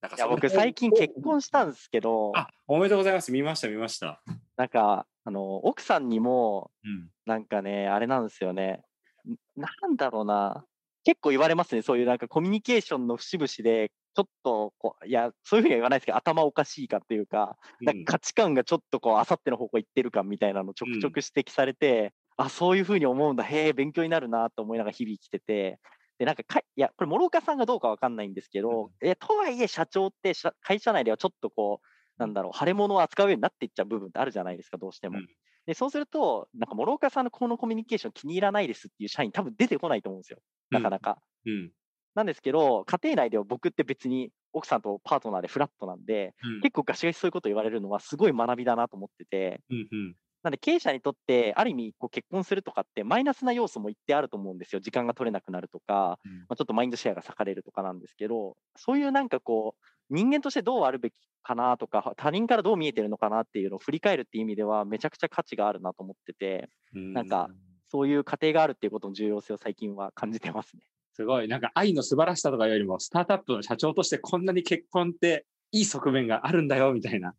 なんかその僕、最近結婚したんですけど、あ、おめでとうございます。見ました、見ました。なんか、あの、奥さんにも、うん。なんかね、あれなんですよね。んなんだろうな。結構言われますね。そういうなんかコミュニケーションの節々で、ちょっとこう、いや、そういうふうには言わないですけど、頭おかしいかっていうか、なんか価値観がちょっとこう、あさっての方向行ってるかみたいなのちょくちょく指摘されて、あ、そういうふうに思うんだ、へえ、勉強になるなと思いながら日々生きてて、で、なんかかい、いや、これ、諸岡さんがどうかわかんないんですけど、え、とはいえ、社長って社会社内ではちょっとこう、なんだろう、腫れ物を扱うようになっていっちゃう部分ってあるじゃないですか、どうしても。うんで、そうすると、なんか諸岡さんのこのコミュニケーション気に入らないですっていう社員多分出てこないと思うんですよ。なかなか。うん。なんですけど、家庭内では僕って別に奥さんとパートナーでフラットなんで、うん結構ガシガシそういうこと言われるのはすごい学びだなと思ってて、うんうんなんで経営者にとって、ある意味こう結婚するとかってマイナスな要素も一定あると思うんですよ。時間が取れなくなるとか、うんまあ、ちょっとマインドシェアが割かれるとかなんですけど、そういうなんかこう、人間としてどうあるべきかなとか、他人からどう見えてるのかなっていうのを振り返るっていう意味では、めちゃくちゃ価値があるなと思ってて、うんなんかそういう過程があるっていうことの重要性を最近は感じてますね。すごい、なんか愛の素晴らしさとかよりも、スタートアップの社長としてこんなに結婚っていい側面があるんだよ、みたいな。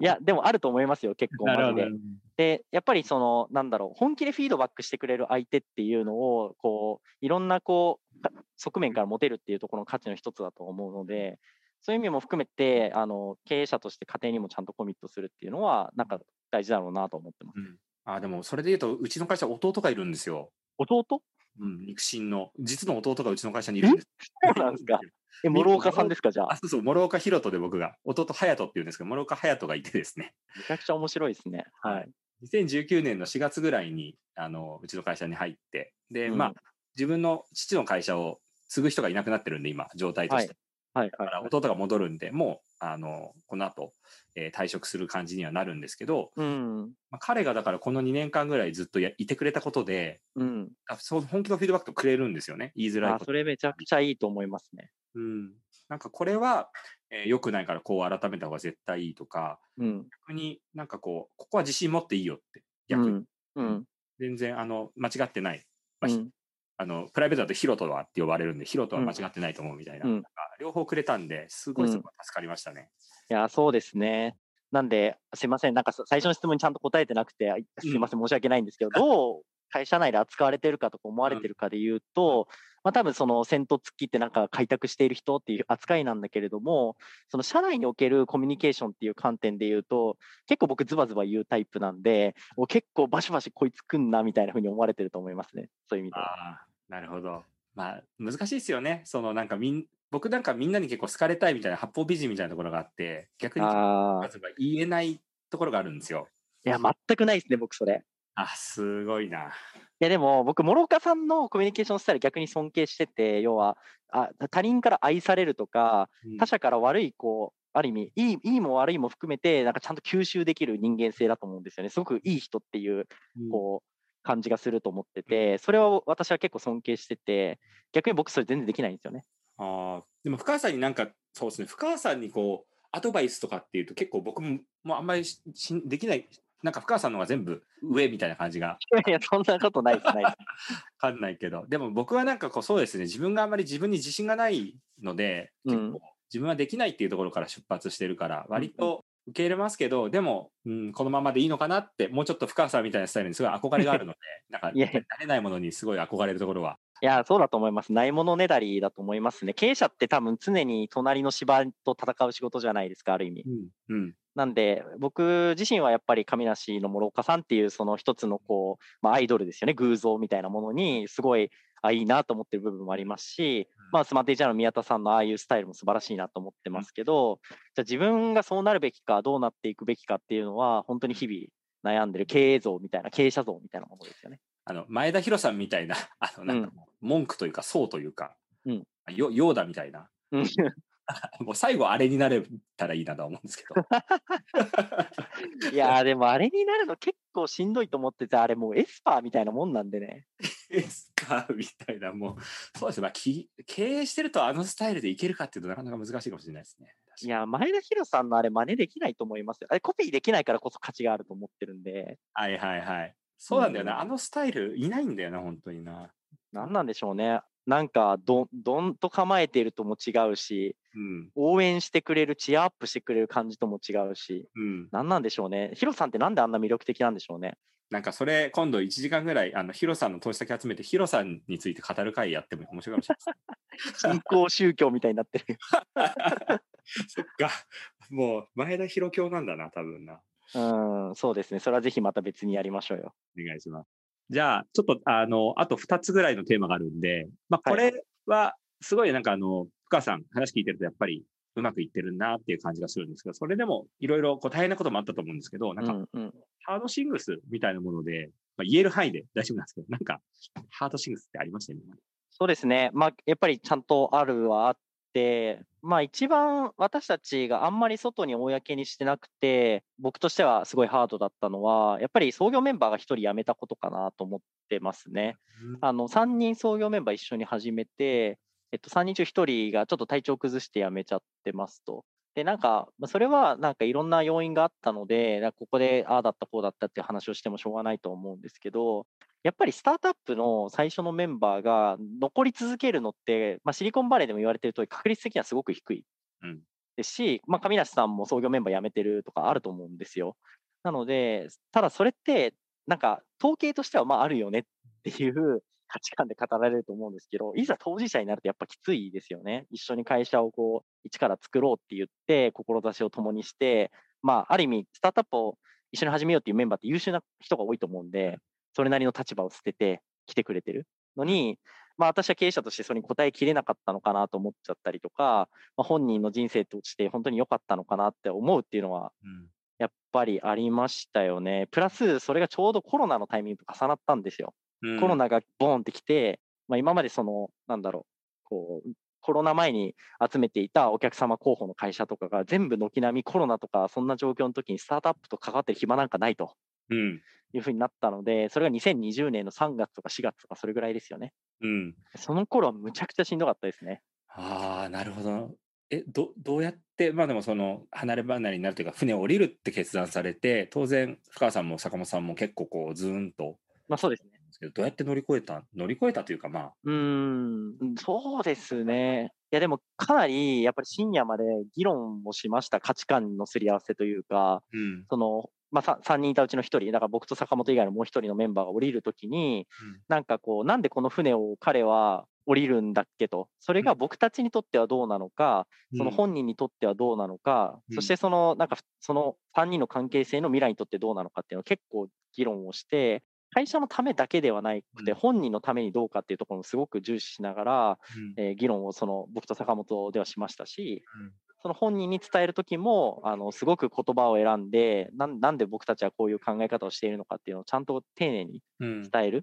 いや、でもあると思いますよ、結構マジで。ど。で、やっぱりその、なんだろう、本気でフィードバックしてくれる相手っていうのを、こう、いろんなこう、か側面から持てるっていうところの価値の一つだと思うので、そういう意味も含めて、あの、経営者として家庭にもちゃんとコミットするっていうのは、なんか大事だろうなと思ってます。うんあでも、それで言うと、うちの会社、弟がいるんですよ。弟？うん、肉親の。実の弟がうちの会社にいるんです。そうなんですか え、諸岡さんですか、じゃあ、あ。そうそう、諸岡弘人で僕が、弟隼人っていうんですけど、諸岡隼人がいてですね、めちゃくちゃ面白いですね。はい。2019年の4月ぐらいに、あの、うちの会社に入って、で、うんまあ、自分の父の会社を継ぐ人がいなくなってるんで、今、状態として。はい、だからはい。弟が戻るんで、もう、あの、この後、えー退職する感じにはなるんですけど、うん、まあ、彼がだからこの2年間ぐらいずっとやいてくれたことで、うん。あそう本気のフィードバックくれるんですよね。言いづらいあ、こと。それめちゃくちゃいいと思いますね。うん。なんかこれは、えー良くないからこう改めた方が絶対いいとか、うん。逆になんかこう、ここは自信持っていいよって、う逆に。ん。うん。全然、あの、間違ってない。まあひうん。あの、プライベートだとヒロトはって呼ばれるんで、ヒロトは間違ってないと思うみたいな。うんなんか両方くれたんで、すごいそこは助かりましたね。いや、そうですね。なんで、すいません、なんかさ最初の質問にちゃんと答えてなくて、すいません、申し訳ないんですけど、どう会社内で扱われてるかとか思われてるかで言うと、まあ多分その先頭突きってなんか開拓している人っていう扱いなんだけれども、その社内におけるコミュニケーションっていう観点で言うと、結構僕ズバズバ言うタイプなんで、もう結構バシバシこいつくんなみたいな風に思われてると思いますね。そういう意味では。なるほど。まあ、難しいですよね。そのなんかみん、僕なんかみんなに結構好かれたいみたいな八方美人みたいなところがあって、逆にああ、言えないところがあるんですよ。いや、全くないですね、僕それ。あ、すごいな。いやでも僕、諸岡さんのコミュニケーションスタイル逆に尊敬してて、要はあ他人から愛されるとか、うん他者から悪い、こう、ある意味いい、いいも悪いも含めて、なんかちゃんと吸収できる人間性だと思うんですよね。すごくいい人っていう、うんこう、感じがすると思ってて、それを私は結構尊敬してて、逆に僕それ全然できないんですよね。ああ、でも深川さんになんか、そうですね、深川さんにこう、アドバイスとかっていうと結構僕ももうあんまりできない、なんか深川さんの方が全部上みたいな感じがいや、そんなことないです、ないです。わかんないけど、でも僕はなんかこうそうですね、自分があんまり自分に自信がないので、結うん構自分はできないっていうところから出発してるから、割と受け入れますけど、でも、うん、このままでいいのかなって、もうちょっと深川さんみたいなスタイルにすごい憧れがあるので、なんかいやいや慣れないものにすごい憧れるところは。いや、そうだと思います。ないものねだりだと思いますね。経営者って多分常に隣の芝と戦う仕事じゃないですか、ある意味。うん。うん。なんで、僕自身はやっぱり亀梨の諸岡さんっていうその一つのこう、まあ、アイドルですよね、偶像みたいなものにすごいあいいなと思ってる部分もありますし、まあ、スマートエイジャーの宮田さんのああいうスタイルも素晴らしいなと思ってますけど、じゃあ自分がそうなるべきか、どうなっていくべきかっていうのは、本当に日々悩んでる経営像みたいな、経営者像みたいなものですよね。あの、前田ヒロさんみたいな、あの、なんか文句というか、そうというか、うん。よ、ヨーダみたいな、うん もう最後あれになれたらいいなとは思うんですけど。いやー、でもあれになるの結構しんどいと思ってて、あれもうエスパーみたいなもんなんでね。エスパーみたいな、もう、そうですね、まあ、き経営してるとあのスタイルでいけるかっていうとなかなか難しいかもしれないですね。いや、前田博さんのあれ真似できないと思いますよ。あれコピーできないからこそ価値があると思ってるんで、はいはいはい。そうなんだよな、うんあのスタイルいないんだよな、本当にな。なんなんでしょうね。なんかど、どんと構えているとも違うし、うん。応援してくれる、チアアップしてくれる感じとも違うし、うん。なんなんでしょうね。ヒロさんってなんであんな魅力的なんでしょうね。なんかそれ、今度1時間ぐらい、あの、ヒロさんの投資先集めて、ヒロさんについて語る会やっても面白いかもしれない 新興宗教みたいになってる。そっか。もう、前田ヒロ教なんだな、多分な。うん、そうですね。それはぜひまた別にやりましょうよ。お願いします。じゃあ、ちょっと、あの、あと2つぐらいのテーマがあるんで、まあ、これは、すごいなんかあの、深川さん、話聞いてると、やっぱり、うまくいってるなっていう感じがするんですけど、それでも、いろいろこう大変なこともあったと思うんですけど、なんか、ハードシングスみたいなもので、まあ、言える範囲で大丈夫なんですけど、なんか、ハードシングスってありました？よね。そうですね。まあ、やっぱりちゃんとあるはあって、まあ一番私たちがあんまり外に公にしてなくて、僕としてはすごいハードだったのは、やっぱり創業メンバーが1人辞めたことかなと思ってますね。あの、3人創業メンバー一緒に始めて、えっと、3人中1人がちょっと体調崩して辞めちゃってますと。で、なんか、それはなんかいろんな要因があったので、ここでああだったこうだったっていう話をしてもしょうがないと思うんですけど、やっぱりスタートアップの最初のメンバーが残り続けるのって、まあ、シリコンバレーでも言われてる通り確率的にはすごく低いうんですし、まあ、上梨さんも創業メンバー辞めてるとかあると思うんですよ。なので、ただそれって、なんか統計としてはまああるよねっていう 価値観で語られると思うんですけど、いざ当事者になるとやっぱきついですよね。一緒に会社をこう、一から作ろうって言って、志を共にして、まあ、ある意味、スタートアップを一緒に始めようっていうメンバーって優秀な人が多いと思うんで、それなりの立場を捨てて来てくれてるのに、まあ私は経営者としてそれに応えきれなかったのかなと思っちゃったりとか、まあ、本人の人生として本当に良かったのかなって思うっていうのは、うんやっぱりありましたよね。プラス、それがちょうどコロナのタイミングと重なったんですよ。うんコロナがボーンってきて、まあ、今までその、なんだろう、こう、コロナ前に集めていたお客様候補の会社とかが全部軒並みコロナとかそんな状況の時にスタートアップと関わってる暇なんかないとうんいうふうになったので、それが2020年の3月とか4月とかそれぐらいですよね。うんその頃はむちゃくちゃしんどかったですね。ああ、なるほど。え、どどうやって、まあでもその離れ離れになるというか、船を降りるって決断されて、当然、深川さんも坂本さんも結構こう、ズーンと、まあそうですね。どどうやって乗り越えた乗り越えたというか、まあ、うーん、そうですね。いやでもかなりやっぱり深夜まで議論をしました。価値観のすり合わせというか、うん。その、まあ、さ3人いたうちの1人、だから僕と坂本以外のもう1人のメンバーが降りるときに、なんかこう、なんでこの船を彼は降りるんだっけと、それが僕たちにとってはどうなのか、その本人にとってはどうなのか、うんそしてその、なんかその3人の関係性の未来にとってどうなのかっていうのを結構議論をして、会社のためだけではなくて、うん。本人のためにどうかっていうところもすごく重視しながら、うん。えー議論をその僕と坂本ではしましたし、うんその本人に伝えるときも、あの、すごく言葉を選んでなん、なんで僕たちはこういう考え方をしているのかっていうのをちゃんと丁寧にうん。伝えるっ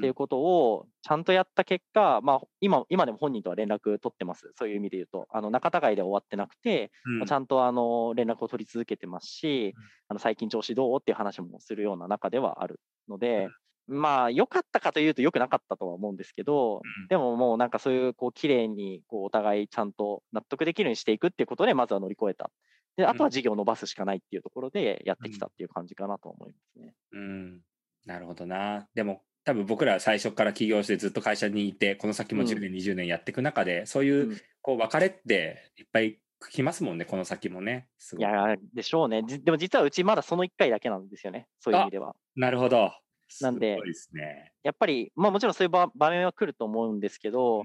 ていうことをちゃんとやった結果、まあ、今、今でも本人とは連絡取ってます。そういう意味で言うと、あの、仲違いで終わってなくて、うん。まあちゃんとあの、連絡を取り続けてますしうん、あの、最近調子どう？っていう話もするような中ではあるので、まあ、良かったかというと良くなかったとは思うんですけど、うんでももうなんかそういう、こう、綺麗に、こう、お互いちゃんと納得できるようにしていくっていうことで、まずは乗り越えた。で、あとは事業を伸ばすしかないっていうところでやってきたっていう感じかなと思いますね。うん、なるほどな。でも、多分僕ら最初から起業してずっと会社にいて、この先もうん10年、20年やっていく中で、そういう、うんこう、別れっていっぱい来ますもんね、この先もね。いいやー、でしょうね。じでも実はうちまだその1回だけなんですよね。そういう意味では。なるほど。なんで。やっぱり、まあもちろんそういう場場面は来ると思うんですけど、うん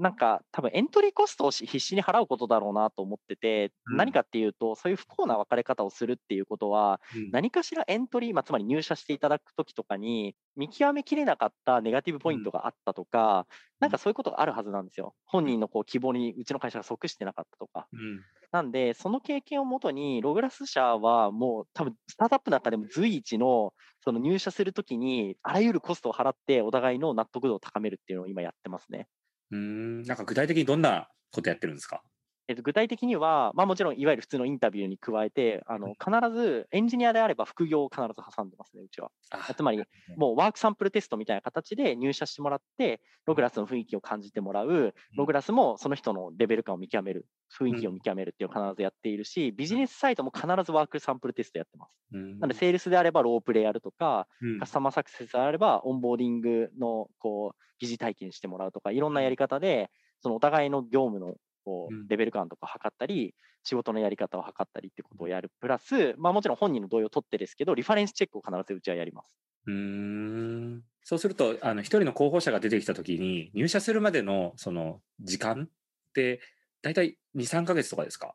なんか多分エントリーコストをし必死に払うことだろうなと思ってて、うん何かっていうと、そういう不幸な別れ方をするっていうことは、うん何かしらエントリー、まあ、つまり入社していただくときとかに、見極めきれなかったネガティブポイントがあったとか、なんかそういうことがあるはずなんですよ。本人のこう希望にうちの会社が即してなかったとか。うんなんで、その経験をもとに、ログラス社はもう多分、スタートアップの中でも随一の、その入社するときに、あらゆるコストを払って、お互いの納得度を高めるっていうのを今やってますね。うん、なんか具体的にどんなことやってるんですか？えっと、具体的には、まあもちろん、いわゆる普通のインタビューに加えて、あの、必ず、エンジニアであれば副業を必ず挟んでますね、うちは。あつまり、もうワークサンプルテストみたいな形で入社してもらって、ログラスの雰囲気を感じてもらう、ログラスもその人のレベル感を見極める、雰囲気を見極めるっていうのを必ずやっているし、ビジネスサイトも必ずワークサンプルテストやってます。うん。なので、セールスであればロープレやるとか、うん。カスタマーサクセスであればオンボーディングのこう疑似体験してもらうとか、いろんなやり方で、そのお互いの業務のこうレベル感とか測ったり、仕事のやり方を測ったりってことをやる。プラス、まあもちろん本人の同意を取ってですけど、リファレンスチェックを必ずうちはやります。うーんそうすると、あの、一人の候補者が出てきたときに、入社するまでの、その、時間って、大体2、3ヶ月とかですか？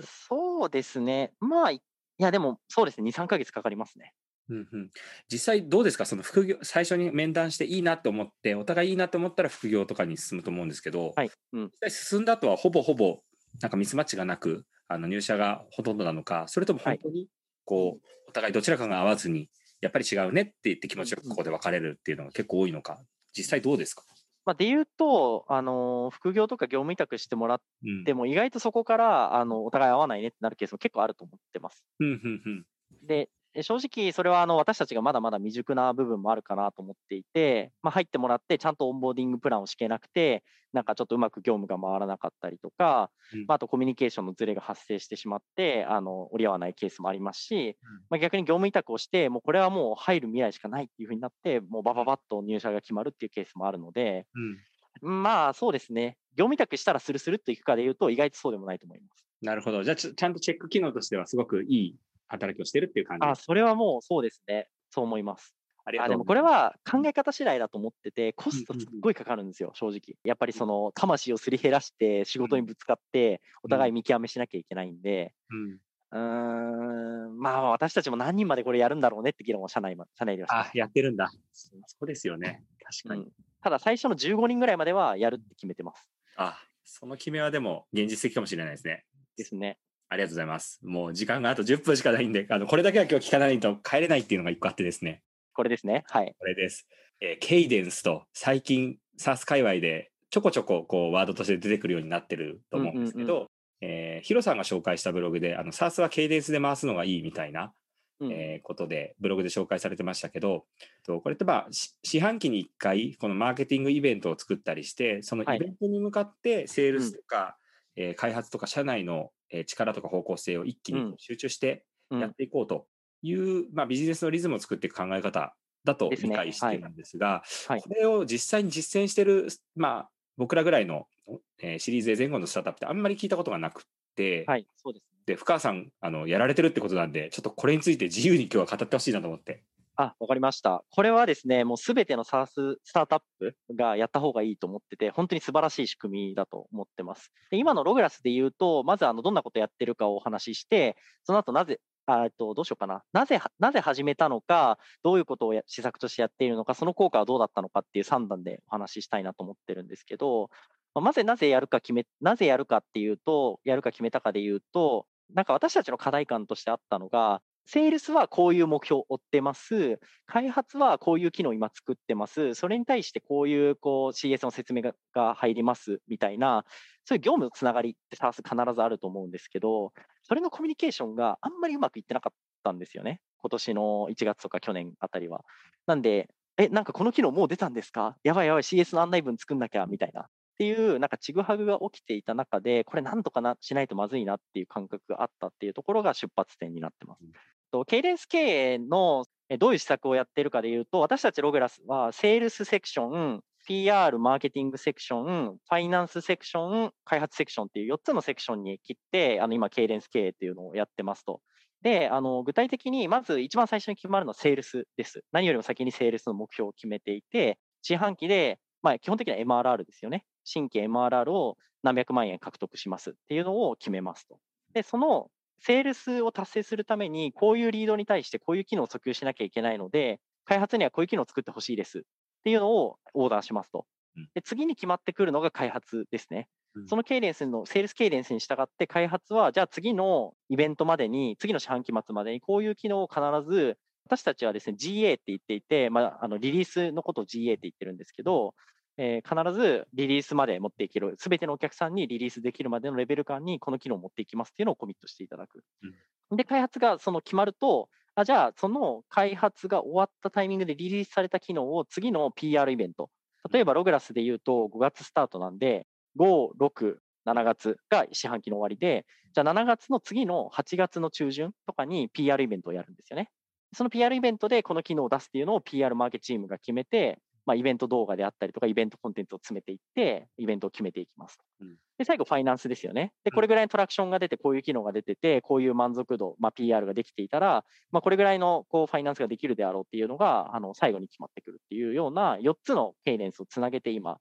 そうですね。まあ、いやでもそうですね、2、3ヶ月かかりますね。うんうん、実際どうですか？その副業、最初に面談していいなと思って、お互いいいなと思ったら副業とかに進むと思うんですけど、はい。うん。実際進んだ後はほぼほぼ、なんかミスマッチがなく、あの入社がほとんどなのか、それとも本当に、こう、お互いどちらかが合わずに、やっぱり違うねって言って気持ちよくここで別れるっていうのが結構多いのか、実際どうですか？まあ、で言うと、あの副業とか業務委託してもらっうん。ても、意外とそこからあのお互い合わないねってなるケースも結構あると思ってます。うんうんうんで、え正直、それはあの私たちがまだまだ未熟な部分もあるかなと思っていて、まあ、入ってもらって、ちゃんとオンボーディングプランを敷けなくて、なんかちょっとうまく業務が回らなかったりとか、うんまあ、あとコミュニケーションのズレが発生してしまって、あの折り合わないケースもありますし、まあ、逆に業務委託をして、もうこれはもう入る未来しかないっていうふうになって、もうバババッと入社が決まるっていうケースもあるので、うん。まあそうですね、業務委託したらスルスルっといくかでいうと、意外とそうでもないと思います。なるほど。じゃあちゃんとチェック機能としてはすごくいい働きをしてるっていう感じあ、それはもうそうですね、そう思います。あでもありがとうごこれは考え方次第だと思ってて、コストすっごいかかるんですよ、正直。やっぱりその魂をすり減らして仕事にぶつかって、お互い見極めしなきゃいけないんで、うん。うーん、まあ私たちも何人までこれやるんだろうねって議論を社内ま社内ではあ、やってるんだ。そそうですよね。確かに。うんただ最初の15人ぐらいまではやるって決めてます。あ、その決めはでも現実的かもしれないですね。ですね。ありがとうございます。もう時間があと10分しかないんで、あのこれだけは今日聞かないと帰れないっていうのが一個あってですね。これですね。はい。これです。えーケイデンスと最近 SARS 界隈でちょこちょここうワードとして出てくるようになってると思うんですけど、えーヒロさんが紹介したブログで、あの SARS はケイデンスで回すのがいいみたいな、うんえーことでブログで紹介されてましたけど、とこれってまあし四半期に1回このマーケティングイベントを作ったりして、そのはいイベントに向かってセールスとか、えー開発とか社内のえー力とか方向性を一気に集中してうんやっていこうという、まあ、ビジネスのリズムを作っていく考え方だと理解してるんですが、はいこれを実際に実践してる、まあ、僕らぐらいの、えーシリーズ A 前後のスタートアップってあんまり聞いたことがなくて、はい。そうですね。で深川さんあのやられてるってことなんでちょっとこれについて自由に今日は語ってほしいなと思って。あ、わかりました。これはですね、もうすべての SaaS スタートアップがやった方がいいと思ってて、本当に素晴らしい仕組みだと思ってます。で今のログラスで言うと、まずあのどんなことやってるかをお話しして、その後なぜ、あとどうしようかな。なぜ、なぜ始めたのか、どういうことを施策としてやっているのか、その効果はどうだったのかっていう3段でお話ししたいなと思ってるんですけど、まあまずなぜやるか決め、なぜやるかっていうと、やるか決めたかで言うと、なんか私たちの課題感としてあったのが、セールスはこういう目標を追ってます。開発はこういう機能を今作ってます。それに対してこういうこう CS の説明が入りますみたいな、そういう業務のつながりって SaaS 必ずあると思うんですけど、それのコミュニケーションがあんまりうまくいってなかったんですよね。今年の1月とか去年あたりは。なんで、え、なんかこの機能もう出たんですか？やばいやばい CS の案内文作んなきゃみたいな。っていう、なんかちぐはぐが起きていた中で、これなんとかなしないとまずいなっていう感覚があったっていうところが出発点になってます。とケイデンス経営のえどういう施策をやっているかでいうと、私たちログラスは、セールスセクション、PR、マーケティングセクション、ファイナンスセクション、開発セクションっていう4つのセクションに切って、あの今、ケイデンス経営っていうのをやってますと。で、あの具体的に、まず一番最初に決まるのはセールスです。何よりも先にセールスの目標を決めていて、四半期で、まあ、基本的には MRR ですよね。新規 MRR を何百万円獲得しますっていうのを決めますと。で、そのセールスを達成するために、こういうリードに対してこういう機能を訴求しなきゃいけないので、開発にはこういう機能を作ってほしいですっていうのをオーダーしますとうん。で次に決まってくるのが開発ですねうん。そのケイデンスの、セールスケイデンスに従って開発は、じゃあ次のイベントまでに、次の四半期末までにこういう機能を必ず、私たちはですね、GA って言っていて、まあ、あのリリースのことを GA って言ってるんですけど、えー必ずリリースまで持っていける、すべてのお客さんにリリースできるまでのレベル感にこの機能を持っていきますっていうのをコミットしていただく。で、開発がその決まると、あじゃあ、その開発が終わったタイミングでリリースされた機能を次の PR イベント、例えばログラスで言うと5月スタートなんで、5、6、7月が四半期の終わりで、じゃあ7月の次の8月の中旬とかに PR イベントをやるんですよね。その PR イベントでこの機能を出すっていうのを PR マーケチームが決めて、まあ、イベント動画であったりとか、イベントコンテンツを詰めていって、イベントを決めていきます。うんで、最後、ファイナンスですよね。で、これぐらいのトラクションが出て、こういう機能が出てて、こういう満足度、まあ、PR ができていたら、まあ、これぐらいのこうファイナンスができるであろうっていうのが、あの最後に決まってくるっていうような4つのケイデンスをつなげて今、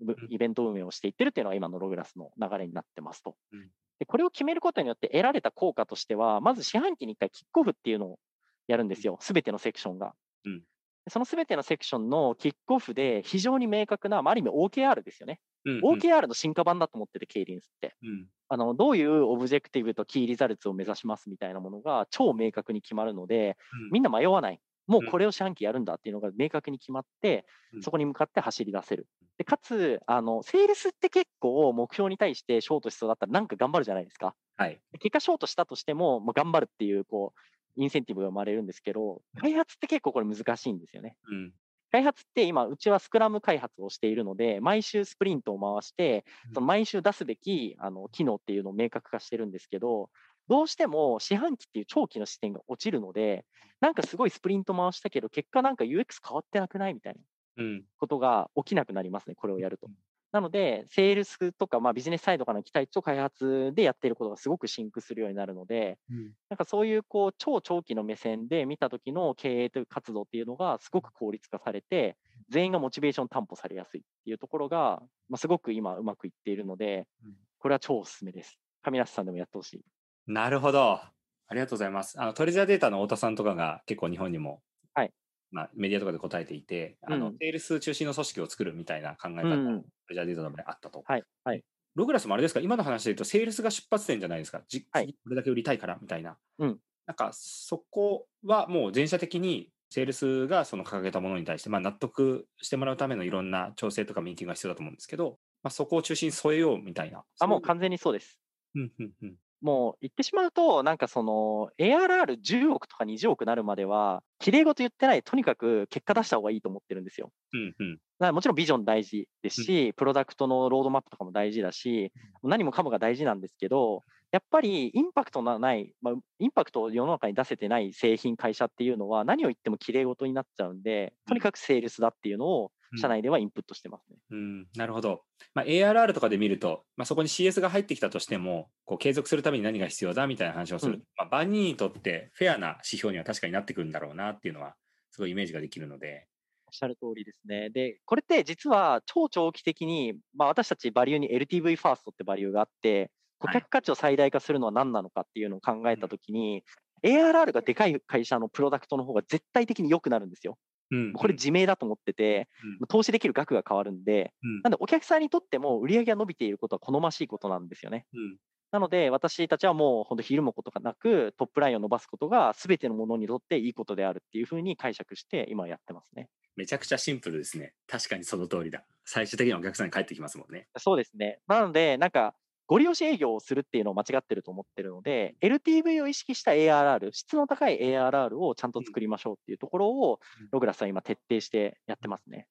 ぶイベント運営をしていってるっていうのが今のログラスの流れになってますとうん。で、これを決めることによって得られた効果としては、まず四半期に1回キックオフっていうのをやるんですよ。すべてのセクションが。うんでそのすべてのセクションのキックオフで非常に明確な、まあ、ある意味 OKR ですよね。うんうん OKR の進化版だと思ってて、 cadence って。うんあのどういう objective と key results を目指しますみたいなものが超明確に決まるので、みんな迷わない。もうこれを四半期やるんだっていうのが明確に決まってう、んそこに向かって走り出せるでかつあの、セールスって結構目標に対してショートしそうだったらなんか頑張るじゃないですか。はい。結果ショートしたとしても、まあ、頑張るっていうこうインセンティブが生まれるんですけど、開発って結構これ難しいんですよね。うん。開発って今、うちはスクラム開発をしているので、毎週スプリントを回してう、んその毎週出すべきあの機能っていうのを明確化してるんですけど、どうしても四半期っていう長期の視点が落ちるので、なんかすごいスプリント回したけど、結果なんか UX 変わってなくないみたいなうん。ことが起きなくなりますね、これをやるとうん。なので、セールスとか、まあ、ビジネスサイドからの期待値と開発でやっていることがすごくシンクするようになるので、うん。なんかそういうこう超長期の目線で見た時の経営という活動っていうのがすごく効率化されて、全員がモチベーション担保されやすいっていうところが、まあ、すごく今うまくいっているのでうん、これは超おすすめです。上梨さんでもやってほしい。なるほど。ありがとうございます。あのトレジャーデータの太田さんとかが結構日本にも、はいまあ、メディアとかで答えていて、あのうんセールス中心の組織を作るみたいな考え方が、ジャーデータの場であったと。はい。はい。ログラスもあれですか、今の話で言うと、セールスが出発点じゃないですか。じはい次これだけ売りたいからみたいな。うんなんか、そこはもう全社的に、セールスがその掲げたものに対して、まあ、納得してもらうためのいろんな調整とかミーティングが必要だと思うんですけど、まあ、そこを中心に添えようみたいな。あ、もう完全にそうです。うんうんうんもう言ってしまうと、なんかその ARR10 億とか20億なるまでは、綺麗事言ってない、とにかく結果出した方がいいと思ってるんですよ。うんうん。だからもちろんビジョン大事ですし、プロダクトのロードマップとかも大事だし、何もかもが大事なんですけど、やっぱりインパクトのない、まあ、インパクトを世の中に出せてない製品、会社っていうのは何を言っても綺麗事になっちゃうんで、とにかくセールスだっていうのをうん社内ではインプットしてますね。うん、なるほど。まあ、ARR とかで見ると、まあ、そこに CS が入ってきたとしても、こう継続するために何が必要だみたいな話をする。うんまあ、万人にとってフェアな指標には確かになってくるんだろうなっていうのは、すごいイメージができるので。おっしゃる通りですね。で、これって実は超長期的に、まあ、私たちバリューに LTV ファーストってバリューがあって、顧客価値を最大化するのは何なのかっていうのを考えたときに、ARR がでかい会社のプロダクトの方が絶対的に良くなるんですよ。うん、これ自明だと思ってて、うん投資できる額が変わるんで、うんなんでお客さんにとっても売り上げが伸びていることは好ましいことなんですよね。うんなので、私たちはもう本当、ひるむことがなく、トップラインを伸ばすことが、すべてのものにとっていいことであるっていうふうに解釈して、今やってますね。めちゃくちゃシンプルですね。確かにその通りだ。最終的にはお客さんに返ってきますもんね。そうですね。なので、なんか、ご利用し営業をするっていうのを間違ってると思ってるので、LTV を意識した ARR、質の高い ARR をちゃんと作りましょうっていうところをうん、ログラスは今徹底してやってますね。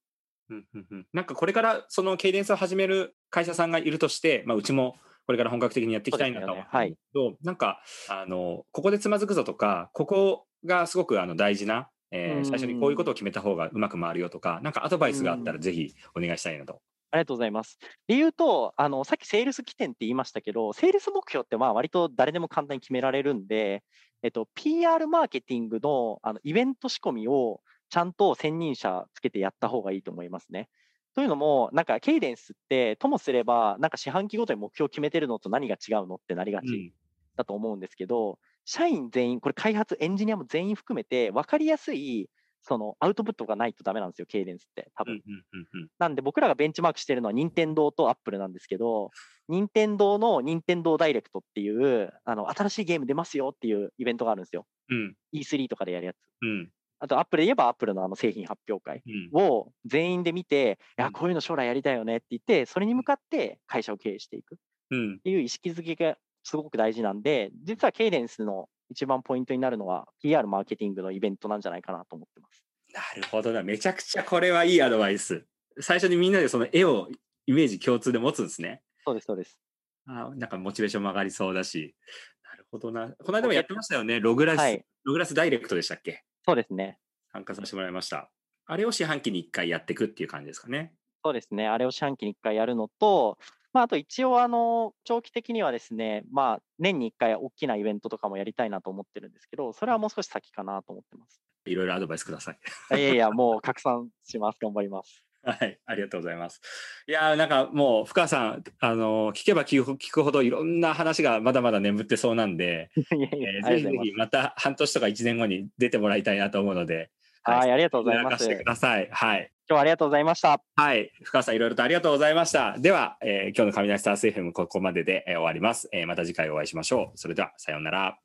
うん。うんうんなんかこれからそのケイデンスを始める会社さんがいるとして、まあ、うちもこれから本格的にやっていきたいなとは思うんですけど、なんかあのここでつまずくぞとかここがすごくあの大事な、えーうん最初にこういうことを決めた方がうまく回るよとかなんかアドバイスがあったらぜひお願いしたいなと。ありがとうございます。理由と、あの、さっきセールス起点って言いましたけど、セールス目標ってまあ割と誰でも簡単に決められるんで、えっと、PR マーケティングのあのイベント仕込みをちゃんと専任者つけてやった方がいいと思いますね。というのも、なんか、ケイデンスって、ともすれば、なんか四半期ごとに目標を決めてるのと何が違うのってなりがちうんだと思うんですけど、社員全員、これ開発、エンジニアも全員含めて、分かりやすい、そのアウトプットがないとダメなんですよ、ケイデンスって、多分。うんうんうんなんで僕らがベンチマークしてるのは任天堂とアップルなんですけど、任天堂の任天堂ダイレクトっていう、あの、新しいゲーム出ますよっていうイベントがあるんですよ。うん。E3 とかでやるやつ。うん。あと、アップルで言えばアップルのあの製品発表会うん。を全員で見て、いうや、んこういうの将来やりたいよねって言って、それに向かって会社を経営していく。っうん。ていう意識づけがすごく大事なんで、実はケイデンスの一番ポイントになるのは PR マーケティングのイベントなんじゃないかなと思ってます。なるほどな。めちゃくちゃこれはいいアドバイス。最初にみんなでその絵をイメージ共通で持つんですね。そうです、そうです。あなんかモチベーションも上がりそうだし。なるほどな。この間もやってましたよね。ログラス、はいログラスダイレクトでしたっけ？そうですね。参加させてもらいました。あれを四半期に1回やっていくっていう感じですかね。そうですね。あれを四半期に1回やるのと、まあ、あと一応、あの、長期的にはですね、まあ、年に1回大きなイベントとかもやりたいなと思ってるんですけど、それはもう少し先かなと思ってます。いろいろアドバイスください。いやいや、もう拡散します。頑張ります。はい、ありがとうございます。いやーなんかもう、深川さん、あの聞けば聞く聞くほどいろんな話がまだまだ眠ってそうなんで、いやいえや、ーありがとうございますぜひぜひ。また半年とか1年後に出てもらいたいなと思うので、はい、ありがとうございます。してく今ださい。はい。日はありがとうございました。はい。深川さん、いろいろとありがとうございました。では、えー今日の雷スタース FM ここまでで、えー終わります、えーまた次回お会いしましょう。それでは、さようなら。